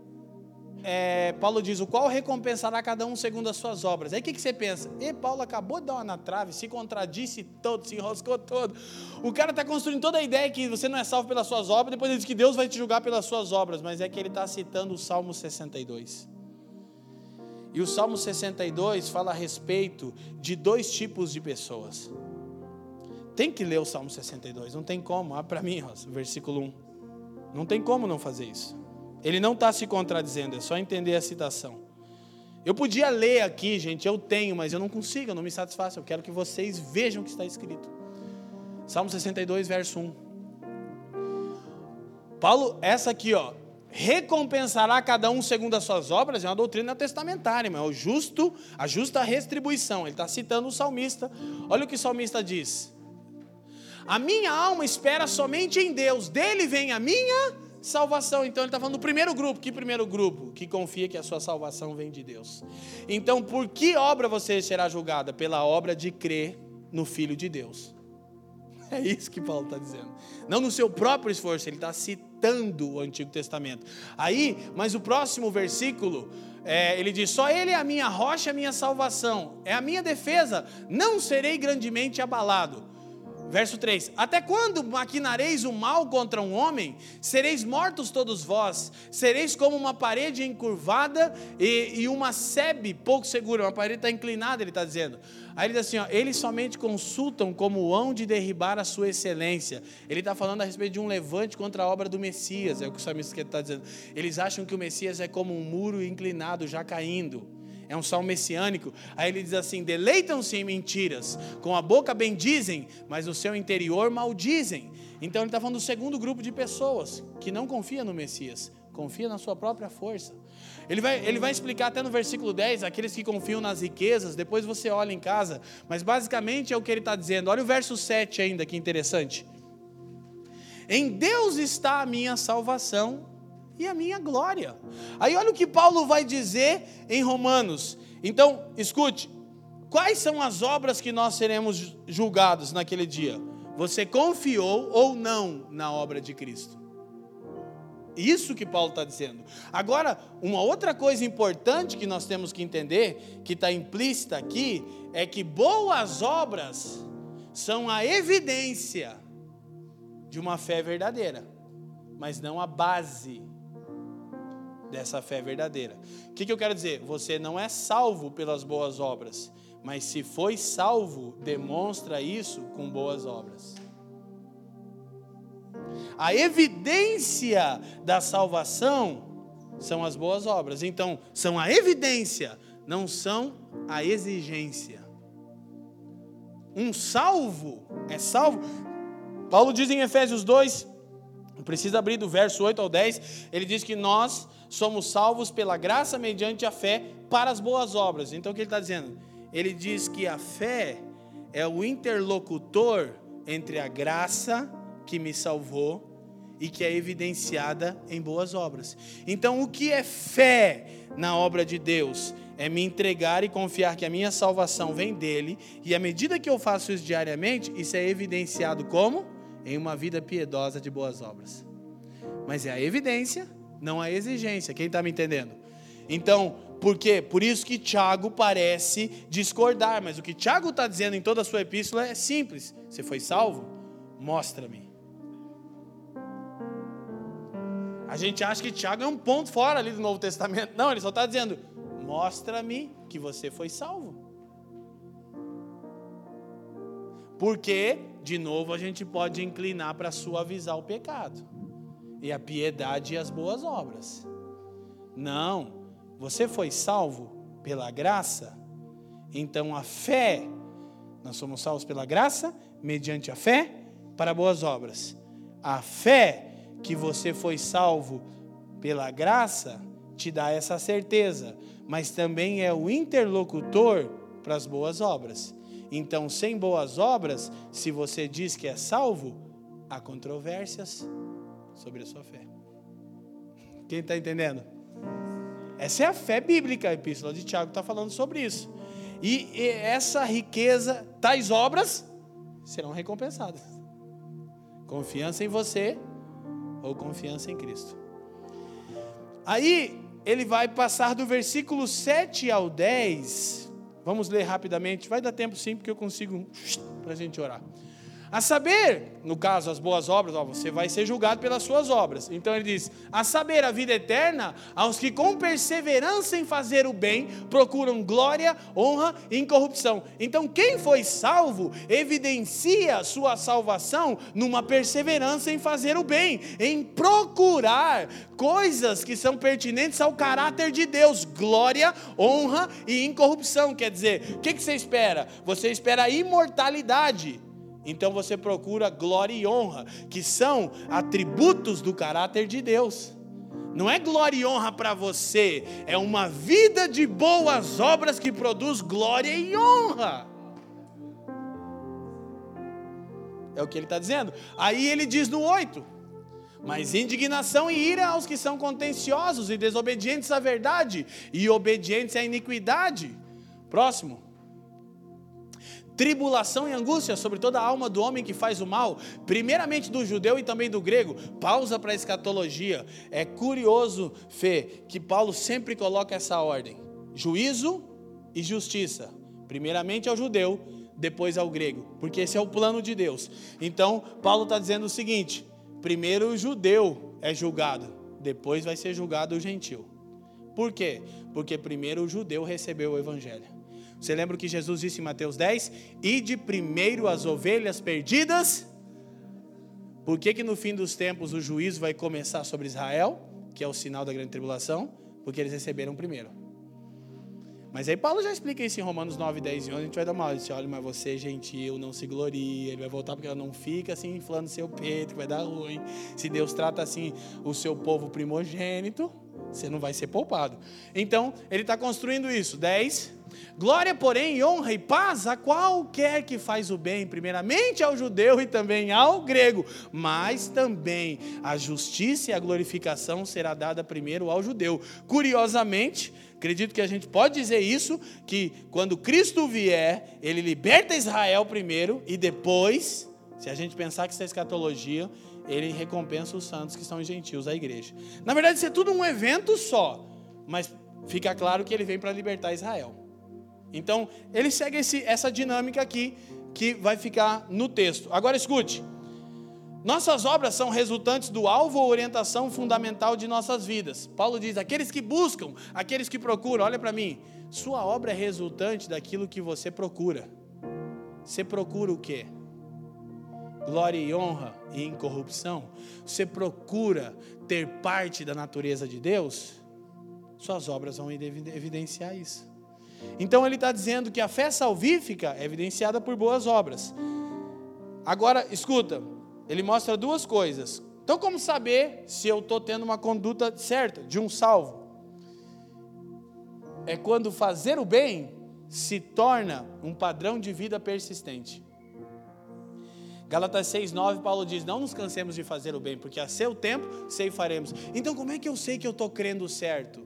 é, Paulo diz: o qual recompensará cada um segundo as suas obras. Aí o que, que, você pensa? E Paulo acabou de dar uma na trave, se contradisse todo, se enroscou todo. O cara está construindo toda a ideia que você não é salvo pelas suas obras, depois ele diz que Deus vai te julgar pelas suas obras, mas é que ele está citando o Salmo 62. E o Salmo 62 fala a respeito de dois tipos de pessoas. Tem que ler o Salmo 62, não tem como. Ah, para mim, Rosa, versículo 1. Não tem como não fazer isso. Ele não está se contradizendo, é só entender a citação. Eu podia ler aqui, gente, eu tenho, mas eu não consigo, eu não me satisfaço. Eu quero que vocês vejam o que está escrito. Salmo 62, verso 1. Paulo, essa aqui, ó, recompensará cada um segundo as suas obras, é uma doutrina testamentária, mas é o justo, a justa retribuição. Ele está citando o salmista. Olha o que o salmista diz: A minha alma espera somente em Deus, dele vem a minha salvação. Então ele está falando do primeiro grupo. Que primeiro grupo? Que confia que a sua salvação vem de Deus. Então, por que obra você será julgada? Pela obra de crer no Filho de Deus. É isso que Paulo está dizendo. Não no seu próprio esforço, ele está citando o Antigo Testamento. Aí, mas o próximo versículo, é, ele diz: Só Ele é a minha rocha, a minha salvação, é a minha defesa, não serei grandemente abalado. Verso 3: Até quando maquinareis o mal contra um homem? Sereis mortos todos vós, sereis como uma parede encurvada e, e uma sebe pouco segura. Uma parede está inclinada, ele está dizendo. Aí ele diz assim: ó, Eles somente consultam como hão de derribar a sua excelência. Ele está falando a respeito de um levante contra a obra do Messias, é o que o salmista está dizendo. Eles acham que o Messias é como um muro inclinado, já caindo é um salmo messiânico. Aí ele diz assim: deleitam-se em mentiras, com a boca bendizem, mas no seu interior maldizem. Então ele está falando do segundo grupo de pessoas que não confia no Messias, confia na sua própria força. Ele vai, ele vai explicar até no versículo 10, aqueles que confiam nas riquezas, depois você olha em casa, mas basicamente é o que ele está dizendo. Olha o verso 7 ainda, que interessante. Em Deus está a minha salvação e a minha glória. Aí olha o que Paulo vai dizer em Romanos. Então, escute, quais são as obras que nós seremos julgados naquele dia? Você confiou ou não na obra de Cristo? Isso que Paulo está dizendo. Agora, uma outra coisa importante que nós temos que entender, que está implícita aqui, é que boas obras são a evidência de uma fé verdadeira, mas não a base dessa fé verdadeira. O que, que eu quero dizer? Você não é salvo pelas boas obras, mas se foi salvo, demonstra isso com boas obras. A evidência da salvação são as boas obras. Então, são a evidência, não são a exigência. Um salvo é salvo. Paulo diz em Efésios 2, precisa abrir do verso 8 ao 10, ele diz que nós somos salvos pela graça mediante a fé para as boas obras. Então o que ele está dizendo? Ele diz que a fé é o interlocutor entre a graça que me salvou e que é evidenciada em boas obras. Então o que é fé na obra de Deus? É me entregar e confiar que a minha salvação vem dele, e à medida que eu faço isso diariamente, isso é evidenciado como? Em uma vida piedosa de boas obras. Mas é a evidência não a exigência. Quem está me entendendo? Então, por quê? Por isso que Tiago parece discordar, mas o que Tiago está dizendo em toda a sua epístola é simples: você foi salvo? Mostra-me. A gente acha que Tiago é um ponto fora ali do Novo Testamento. Não, ele só está dizendo: mostra-me que você foi salvo. Porque, de novo, a gente pode inclinar para suavizar o pecado e a piedade e as boas obras. Não, você foi salvo pela graça, então a fé, nós somos salvos pela graça, mediante a fé, para boas obras. A fé que você foi salvo pela graça te dá essa certeza, mas também é o interlocutor para as boas obras. Então, sem boas obras, se você diz que é salvo, há controvérsias, sobre a sua fé. Quem está entendendo? Essa é a fé bíblica, a epístola de Tiago está falando sobre isso. E, essa riqueza, tais obras, serão recompensadas. Confiança em você ou confiança em Cristo. Aí ele vai passar do versículo 7 ao 10. Vamos ler rapidamente. Vai dar tempo sim, porque eu consigo para a gente orar. A saber, no caso, as boas obras, ó, você vai ser julgado pelas suas obras. Então ele diz: a saber, a vida eterna aos que com perseverança em fazer o bem procuram glória, honra e incorrupção. Então, quem foi salvo evidencia sua salvação numa perseverança em fazer o bem, em procurar coisas que são pertinentes ao caráter de Deus, glória, honra e incorrupção. Quer dizer, o que, que você espera? Você espera imortalidade. Então você procura glória e honra, que são atributos do caráter de Deus. Não é glória e honra para você, é uma vida de boas obras que produz glória e honra. É o que ele está dizendo. Aí ele diz no 8: Mas indignação e ira aos que são contenciosos e desobedientes à verdade, e obedientes à iniquidade. Próximo. Tribulação e angústia sobre toda a alma do homem que faz o mal, primeiramente do judeu e também do grego. Pausa para a escatologia. É curioso, Fê, que Paulo sempre coloca essa ordem: juízo e justiça. Primeiramente ao judeu, depois ao grego, porque esse é o plano de Deus. Então, Paulo está dizendo o seguinte: primeiro o judeu é julgado, depois vai ser julgado o gentil. Por quê? Porque primeiro o judeu recebeu o evangelho. Você lembra o que Jesus disse em Mateus 10? E de primeiro as ovelhas perdidas. Por que, que no fim dos tempos o juízo vai começar sobre Israel, que é o sinal da grande tribulação? Porque eles receberam primeiro. Mas aí Paulo já explica isso em Romanos 9, 10 e 11. A gente vai dar uma aula. Olha, mas você, gentil, não se gloria. Ele vai voltar porque ela não fica assim inflando seu peito, que vai dar ruim. Se Deus trata assim o seu povo primogênito, você não vai ser poupado. Então, ele está construindo isso. 10. Glória, porém, honra e paz a qualquer que faz o bem, primeiramente ao judeu e também ao grego, mas também a justiça e a glorificação será dada primeiro ao judeu. Curiosamente, acredito que a gente pode dizer isso, que quando Cristo vier, ele liberta Israel primeiro e depois, se a gente pensar que isso é escatologia, ele recompensa os santos que são gentios, a igreja. Na verdade, isso é tudo um evento só, mas fica claro que ele vem para libertar Israel. Então, ele segue esse, essa dinâmica aqui que vai ficar no texto. Agora escute. Nossas obras são resultantes do alvo ou orientação fundamental de nossas vidas. Paulo diz: aqueles que buscam, aqueles que procuram, olha para mim, sua obra é resultante daquilo que você procura. Você procura o quê? Glória e honra e incorrupção, você procura ter parte da natureza de Deus, suas obras vão evidenciar isso. Então ele está dizendo que a fé salvífica é evidenciada por boas obras. Agora, escuta, ele mostra duas coisas. Então, como saber se eu estou tendo uma conduta certa, de um salvo? É quando fazer o bem se torna um padrão de vida persistente. Galatas 6,9, Paulo diz: Não nos cansemos de fazer o bem, porque a seu tempo sei faremos. Então, como é que eu sei que eu estou crendo certo?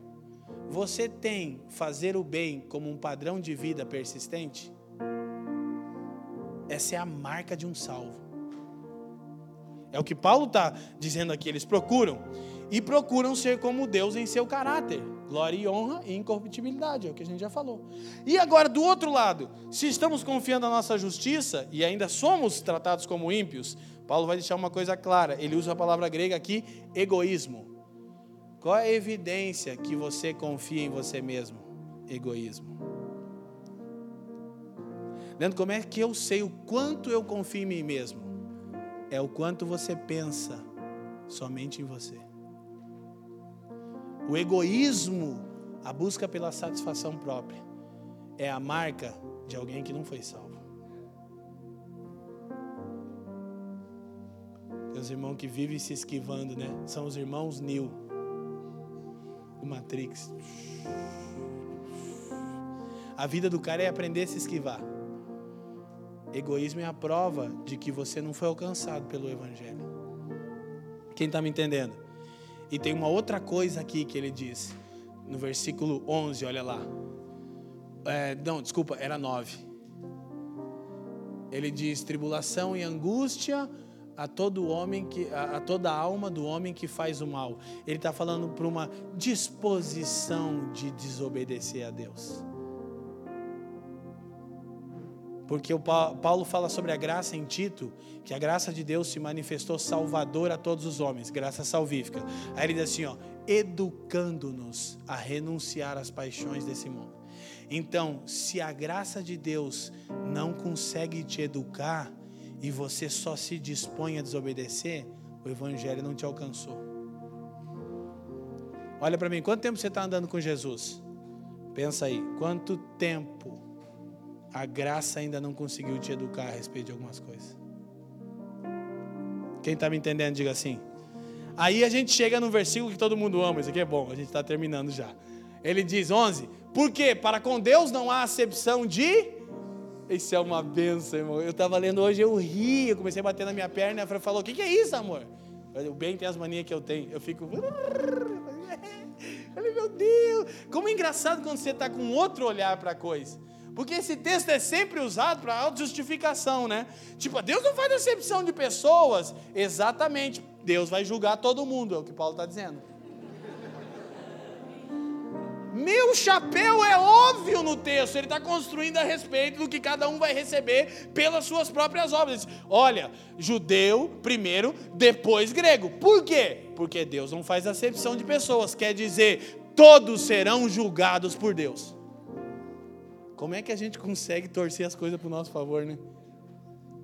Você tem fazer o bem como um padrão de vida persistente? Essa é a marca de um salvo. É o que Paulo está dizendo aqui. Eles procuram e procuram ser como Deus em seu caráter. Glória e honra e incorruptibilidade, é o que a gente já falou. E agora, do outro lado, se estamos confiando na nossa justiça e ainda somos tratados como ímpios, Paulo vai deixar uma coisa clara. Ele usa a palavra grega aqui, egoísmo. Qual é a evidência que você confia em você mesmo? Egoísmo. Leandro, como é que eu sei o quanto eu confio em mim mesmo? É o quanto você pensa somente em você. O egoísmo, a busca pela satisfação própria, é a marca de alguém que não foi salvo. Tem os irmãos que vivem se esquivando, né? São os irmãos Neo, do Matrix. A vida do cara é aprender a se esquivar. Egoísmo é a prova de que você não foi alcançado pelo Evangelho. Quem está me entendendo? E tem uma outra coisa aqui que ele diz, no versículo 11, olha lá. É, não, desculpa, era 9. Ele diz: tribulação e angústia a todo homem que a, a toda alma do homem que faz o mal. Ele está falando para uma disposição de desobedecer a Deus. Porque o Paulo fala sobre a graça em Tito, que a graça de Deus se manifestou salvador a todos os homens, graça salvífica. Aí ele diz assim, ó, educando-nos a renunciar às paixões desse mundo. Então, se a graça de Deus não consegue te educar e você só se dispõe a desobedecer, o evangelho não te alcançou. Olha para mim, quanto tempo você está andando com Jesus? Pensa aí, quanto tempo a graça ainda não conseguiu te educar a respeito de algumas coisas. Quem está me entendendo, diga assim. Aí a gente chega no versículo que todo mundo ama, isso aqui é bom, a gente está terminando já. Ele diz 11: Por quê? Para com Deus não há acepção de. Isso é uma benção, irmão. Eu estava lendo hoje, eu ri, eu comecei a bater na minha perna, e falou: O que, que é isso, amor? O bem tem as manias que eu tenho. Eu fico. Falei, meu Deus! Como é engraçado quando você está com outro olhar para a coisa. Porque esse texto é sempre usado para autojustificação, né? Tipo, Deus não faz acepção de pessoas. Exatamente. Deus vai julgar todo mundo, é o que Paulo está dizendo. Meu chapéu é óbvio no texto, ele está construindo a respeito do que cada um vai receber pelas suas próprias obras. Olha, judeu primeiro, depois grego. Por quê? Porque Deus não faz acepção de pessoas, quer dizer, todos serão julgados por Deus. Como é que a gente consegue torcer as coisas para o nosso favor, né?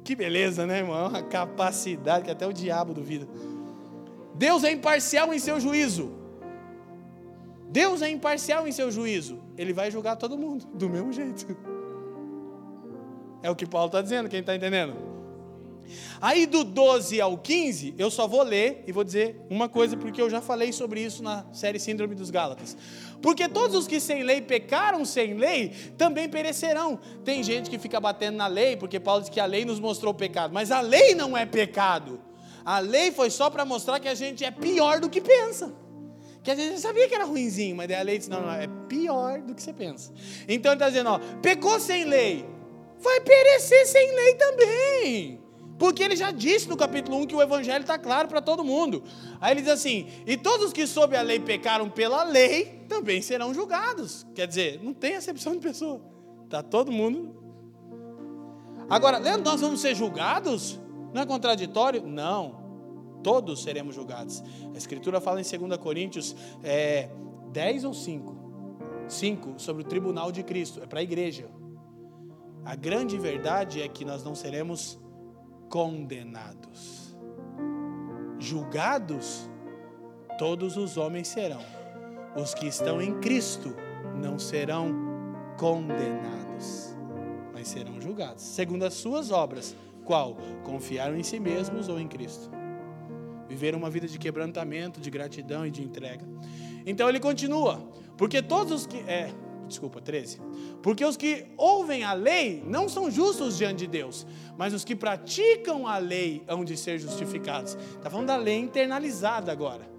Que beleza, né, irmão? Uma capacidade que até o diabo duvida. Deus é imparcial em seu juízo. Deus é imparcial em seu juízo. Ele vai julgar todo mundo do mesmo jeito. É o que Paulo está dizendo, quem está entendendo? Aí do 12 ao 15, eu só vou ler e vou dizer uma coisa, porque eu já falei sobre isso na série Síndrome dos Gálatas. Porque todos os que sem lei pecaram sem lei, também perecerão. Tem gente que fica batendo na lei, porque Paulo diz que a lei nos mostrou o pecado, mas a lei não é pecado. A lei foi só para mostrar que a gente é pior do que pensa. Que vezes você sabia que era ruimzinho, mas daí a lei disse: não, não, é pior do que você pensa. Então ele está dizendo: ó, pecou sem lei, vai perecer sem lei também. Porque ele já disse no capítulo 1 que o evangelho está claro para todo mundo. Aí ele diz assim: e todos os que sob a lei pecaram pela lei também serão julgados. Quer dizer, não tem acepção de pessoa. Está todo mundo. Agora, nós vamos ser julgados? Não é contraditório? Não todos seremos julgados. A Escritura fala em 2 Coríntios é, 10 ou 5? 5 sobre o tribunal de Cristo, é para a igreja. A grande verdade é que nós não seremos condenados. Julgados, todos os homens serão. Os que estão em Cristo não serão condenados, mas serão julgados, segundo as suas obras. Qual? Confiaram em si mesmos ou em Cristo? viver uma vida de quebrantamento, de gratidão e de entrega. Então ele continua, porque todos os que. É, desculpa, 13. Porque os que ouvem a lei não são justos diante de Deus, mas os que praticam a lei hão de ser justificados. Está falando da lei internalizada agora.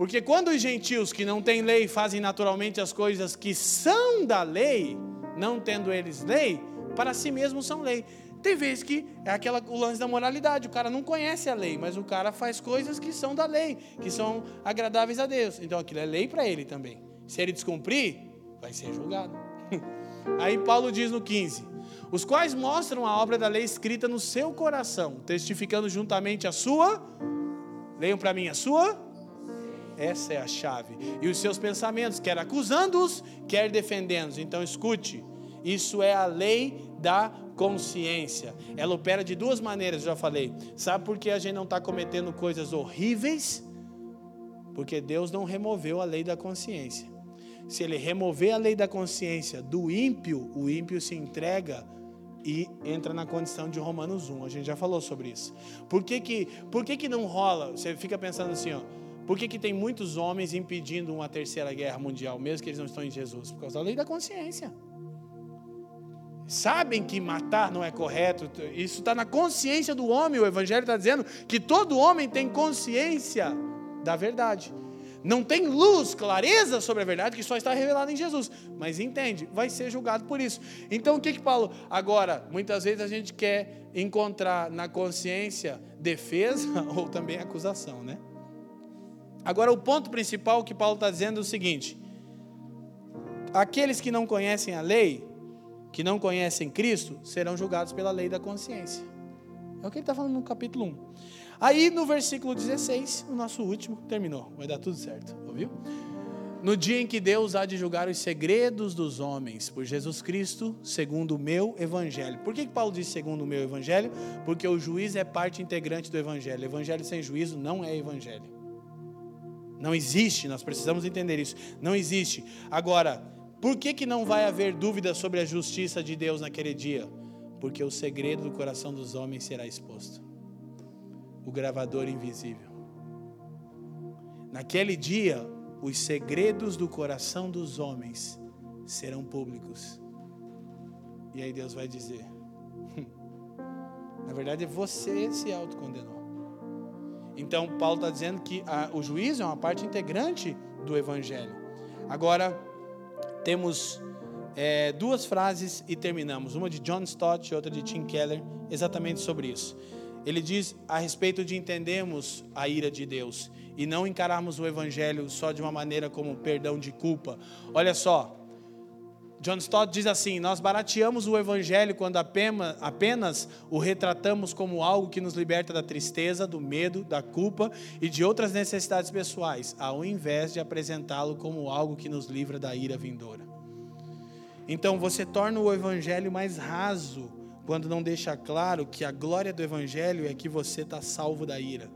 Porque quando os gentios que não têm lei fazem naturalmente as coisas que são da lei, não tendo eles lei, para si mesmos são lei. Tem vezes que é aquela, o lance da moralidade, o cara não conhece a lei, mas o cara faz coisas que são da lei, que são agradáveis a Deus. Então aquilo é lei para ele também. Se ele descumprir, vai ser julgado. Aí Paulo diz no 15: os quais mostram a obra da lei escrita no seu coração, testificando juntamente a sua. Leiam para mim a sua. Essa é a chave. E os seus pensamentos, quer acusando-os, quer defendendo-os. Então escute, isso é a lei da consciência. Ela opera de duas maneiras, já falei. Sabe por que a gente não está cometendo coisas horríveis? Porque Deus não removeu a lei da consciência. Se ele remover a lei da consciência do ímpio, o ímpio se entrega e entra na condição de Romanos 1. A gente já falou sobre isso. Por que, que, por que, que não rola? Você fica pensando assim, ó. Por que, que tem muitos homens impedindo uma terceira guerra mundial, mesmo que eles não estão em Jesus? Por causa da lei da consciência sabem que matar não é correto, isso está na consciência do homem. O Evangelho está dizendo que todo homem tem consciência da verdade. Não tem luz, clareza sobre a verdade que só está revelada em Jesus, mas entende, vai ser julgado por isso. Então o que que Paulo? Agora, muitas vezes a gente quer encontrar na consciência defesa ou também acusação, né? Agora, o ponto principal que Paulo está dizendo é o seguinte: aqueles que não conhecem a lei, que não conhecem Cristo serão julgados pela lei da consciência. É o que ele está falando no capítulo 1. Aí no versículo 16, o nosso último, terminou. Vai dar tudo certo, ouviu? No dia em que Deus há de julgar os segredos dos homens, por Jesus Cristo, segundo o meu evangelho. Por que, Paulo diz segundo o meu evangelho? Porque o juiz é parte integrante do evangelho. Evangelho sem juízo não é evangelho. Não existe, nós precisamos entender isso. Não existe. Agora, por que, que não vai haver dúvida sobre a justiça de Deus naquele dia? Porque o segredo do coração dos homens será exposto o gravador invisível. Naquele dia, os segredos do coração dos homens serão públicos. E aí Deus vai dizer: hum, na verdade, você se autocondenou. Então, Paulo está dizendo que a, o juízo é uma parte integrante do Evangelho. Agora, temos é, duas frases e terminamos. Uma de John Stott e outra de Tim Keller, exatamente sobre isso. Ele diz a respeito de entendermos a ira de Deus e não encararmos o Evangelho só de uma maneira como perdão de culpa. Olha só, John Stott diz assim: Nós barateamos o Evangelho quando apenas, o retratamos como algo que nos liberta da tristeza, do medo, da culpa e de outras necessidades pessoais, ao invés de apresentá-lo como algo que nos livra da ira vindoura. Então você torna o Evangelho mais raso quando não deixa claro que a glória do Evangelho é que você está salvo da ira.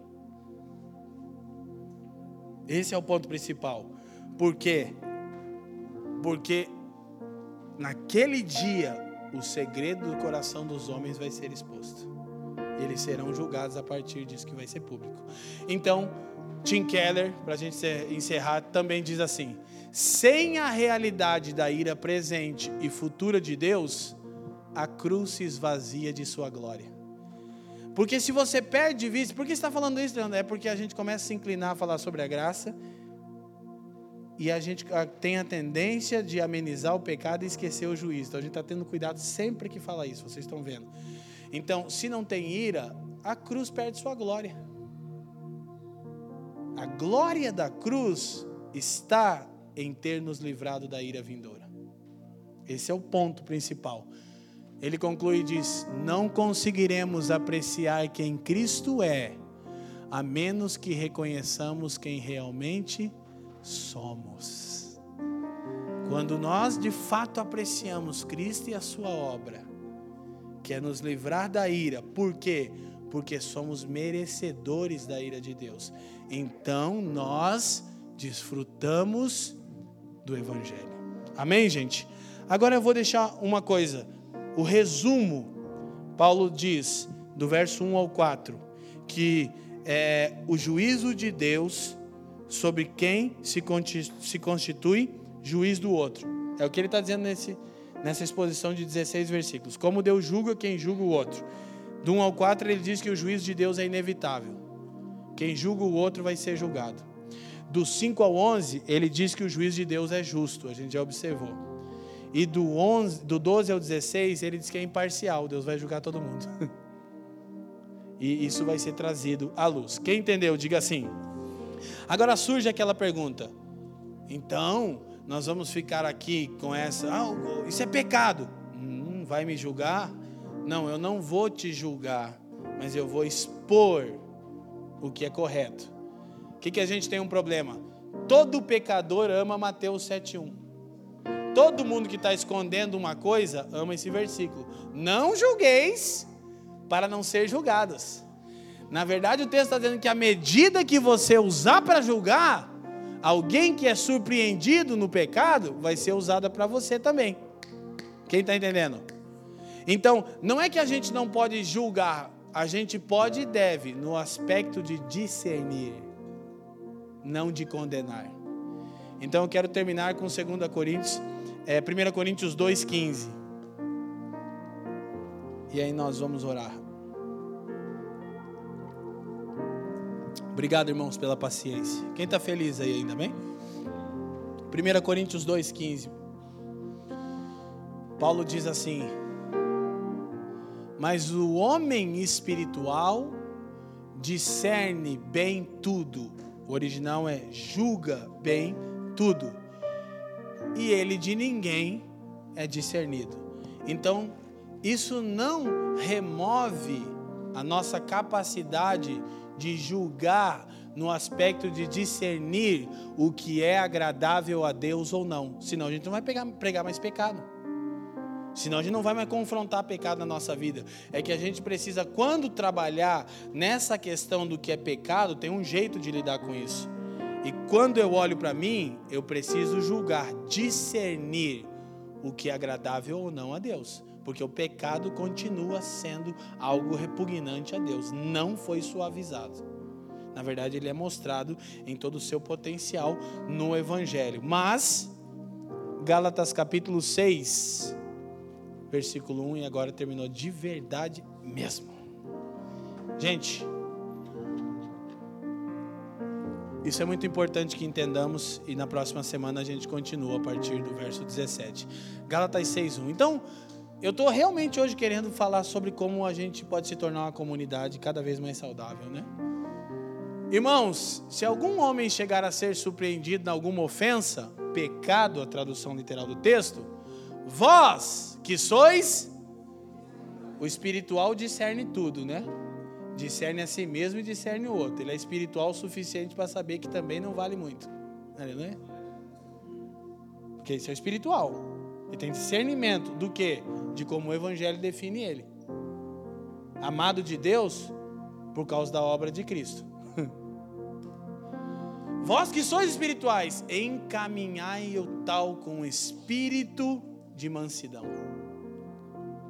Esse é o ponto principal. Por quê? Porque naquele dia o segredo do coração dos homens vai ser exposto. Eles serão julgados a partir disso que vai ser público. Então, Tim Keller, para a gente encerrar, também diz assim: sem a realidade da ira presente e futura de Deus, a cruz se esvazia de sua glória. Porque se você perde de vista, por que está falando isso, Leandro? É porque a gente começa a se inclinar a falar sobre a graça e a gente tem a tendência de amenizar o pecado e esquecer o juízo. Então a gente está tendo cuidado sempre que fala isso, vocês estão vendo. Então, se não tem ira, a cruz perde sua glória. A glória da cruz está em ter nos livrado da ira vindoura. Esse é o ponto principal. Ele conclui e diz: Não conseguiremos apreciar quem Cristo é, a menos que reconheçamos quem realmente somos. Quando nós de fato apreciamos Cristo e a Sua obra, que é nos livrar da ira, por quê? Porque somos merecedores da ira de Deus. Então nós desfrutamos do Evangelho. Amém, gente? Agora eu vou deixar uma coisa o resumo, Paulo diz, do verso 1 ao 4, que é o juízo de Deus sobre quem se constitui juiz do outro. É o que ele está dizendo nesse, nessa exposição de 16 versículos. Como Deus julga quem julga o outro. Do 1 ao 4 ele diz que o juízo de Deus é inevitável. Quem julga o outro vai ser julgado. Do 5 ao 11 ele diz que o juízo de Deus é justo. A gente já observou. E do, 11, do 12 ao 16, ele diz que é imparcial, Deus vai julgar todo mundo. e isso vai ser trazido à luz. Quem entendeu, diga assim. Agora surge aquela pergunta: então, nós vamos ficar aqui com essa. Ah, isso é pecado. Hum, vai me julgar? Não, eu não vou te julgar, mas eu vou expor o que é correto. O que, que a gente tem um problema? Todo pecador ama Mateus 7,1. Todo mundo que está escondendo uma coisa ama esse versículo. Não julgueis para não ser julgados. Na verdade, o texto está dizendo que a medida que você usar para julgar, alguém que é surpreendido no pecado, vai ser usada para você também. Quem está entendendo? Então, não é que a gente não pode julgar, a gente pode e deve, no aspecto de discernir, não de condenar. Então, eu quero terminar com 2 Coríntios é 1 Coríntios 2,15. E aí nós vamos orar. Obrigado, irmãos, pela paciência. Quem está feliz aí ainda bem? 1 Coríntios 2,15. Paulo diz assim: Mas o homem espiritual discerne bem tudo. O original é julga bem tudo e ele de ninguém é discernido. Então, isso não remove a nossa capacidade de julgar no aspecto de discernir o que é agradável a Deus ou não. Senão a gente não vai pegar, pregar mais pecado. Senão a gente não vai mais confrontar pecado na nossa vida. É que a gente precisa, quando trabalhar nessa questão do que é pecado, tem um jeito de lidar com isso. E quando eu olho para mim, eu preciso julgar, discernir o que é agradável ou não a Deus. Porque o pecado continua sendo algo repugnante a Deus, não foi suavizado. Na verdade, ele é mostrado em todo o seu potencial no Evangelho. Mas, Gálatas capítulo 6, versículo 1, e agora terminou de verdade mesmo. Gente, Isso é muito importante que entendamos e na próxima semana a gente continua a partir do verso 17. Gálatas 6:1. Então, eu estou realmente hoje querendo falar sobre como a gente pode se tornar uma comunidade cada vez mais saudável, né? Irmãos, se algum homem chegar a ser surpreendido em alguma ofensa, pecado, a tradução literal do texto, vós que sois o espiritual discerne tudo, né? Discerne a si mesmo e discerne o outro. Ele é espiritual o suficiente para saber que também não vale muito. Aleluia? Porque isso é espiritual. Ele tem discernimento do que? De como o evangelho define ele. Amado de Deus por causa da obra de Cristo. Vós que sois espirituais, encaminhai o tal com espírito de mansidão,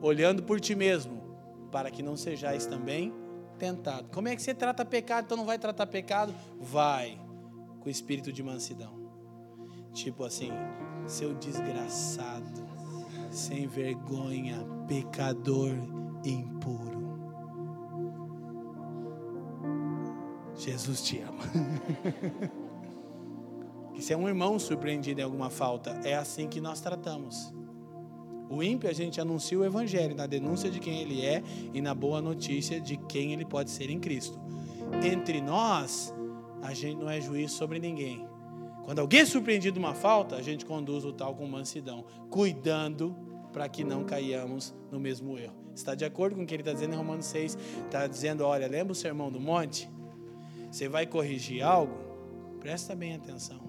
olhando por ti mesmo, para que não sejais também tentado. Como é que você trata pecado? Então não vai tratar pecado? Vai, com espírito de mansidão. Tipo assim, seu desgraçado, sem vergonha, pecador impuro. Jesus te ama. que se é um irmão surpreendido em alguma falta, é assim que nós tratamos. O ímpio a gente anuncia o evangelho na denúncia de quem ele é e na boa notícia de quem ele pode ser em Cristo. Entre nós, a gente não é juiz sobre ninguém. Quando alguém é surpreendido uma falta, a gente conduz o tal com mansidão, cuidando para que não caiamos no mesmo erro. Está de acordo com o que ele está dizendo em Romanos 6? Está dizendo: olha, lembra o sermão do monte? Você vai corrigir algo? Presta bem atenção.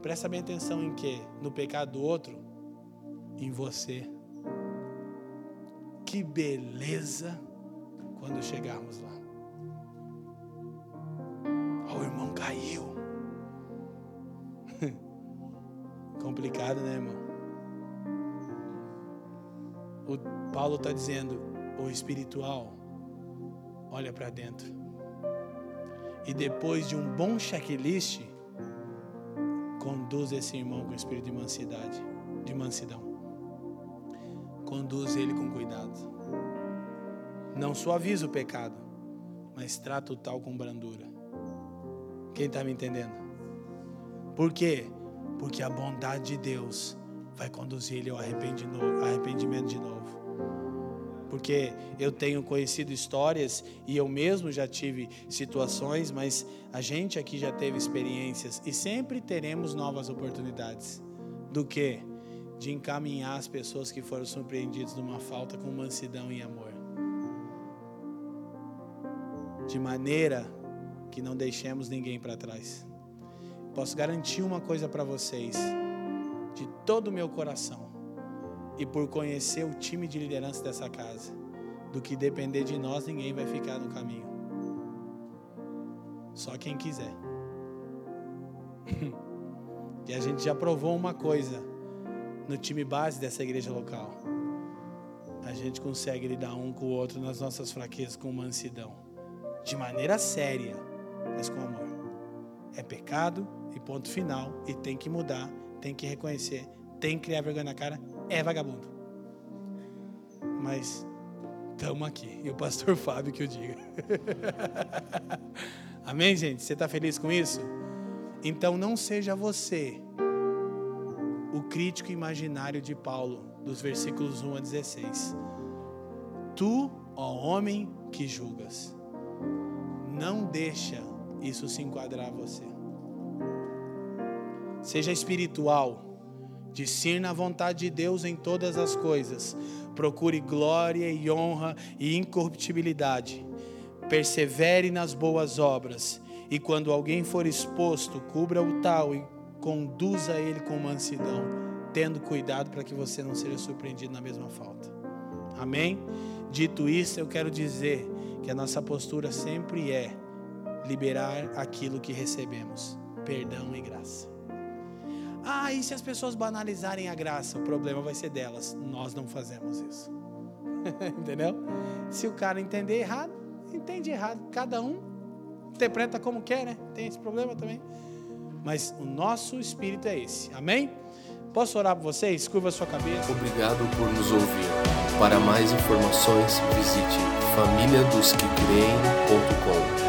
Presta bem atenção em quê? No pecado do outro? Em você. Que beleza quando chegarmos lá. O irmão caiu. Complicado, né, irmão? O Paulo está dizendo: o espiritual olha para dentro. E depois de um bom checklist, conduz esse irmão com espírito de mansidade, de mansidão. Conduz ele com cuidado. Não suaviza o pecado, mas trata o tal com brandura. Quem está me entendendo? Por quê? Porque a bondade de Deus vai conduzir ele ao arrependimento de novo. Porque eu tenho conhecido histórias e eu mesmo já tive situações, mas a gente aqui já teve experiências e sempre teremos novas oportunidades. Do que? De encaminhar as pessoas que foram surpreendidas numa falta com mansidão e amor. De maneira que não deixemos ninguém para trás. Posso garantir uma coisa para vocês, de todo o meu coração, e por conhecer o time de liderança dessa casa, do que depender de nós, ninguém vai ficar no caminho. Só quem quiser. e a gente já provou uma coisa no time base dessa igreja local. A gente consegue lidar um com o outro nas nossas fraquezas com mansidão, de maneira séria, mas com amor. É pecado, e ponto final. E tem que mudar, tem que reconhecer, tem que criar vergonha na cara. É vagabundo. Mas estamos aqui. E o pastor Fábio que o diga. Amém, gente? Você está feliz com isso? Então não seja você o crítico imaginário de Paulo, dos versículos 1 a 16. Tu, ó homem que julgas, não deixa isso se enquadrar a você. Seja espiritual. Discirna a vontade de Deus em todas as coisas. Procure glória e honra e incorruptibilidade. Persevere nas boas obras. E quando alguém for exposto, cubra o tal e conduza ele com mansidão, tendo cuidado para que você não seja surpreendido na mesma falta. Amém? Dito isso, eu quero dizer que a nossa postura sempre é liberar aquilo que recebemos, perdão e graça. Ah, e se as pessoas banalizarem a graça? O problema vai ser delas. Nós não fazemos isso. Entendeu? Se o cara entender errado, entende errado. Cada um interpreta como quer, né? Tem esse problema também. Mas o nosso espírito é esse. Amém? Posso orar por vocês? Curva sua cabeça. Obrigado por nos ouvir. Para mais informações, visite família dos que creem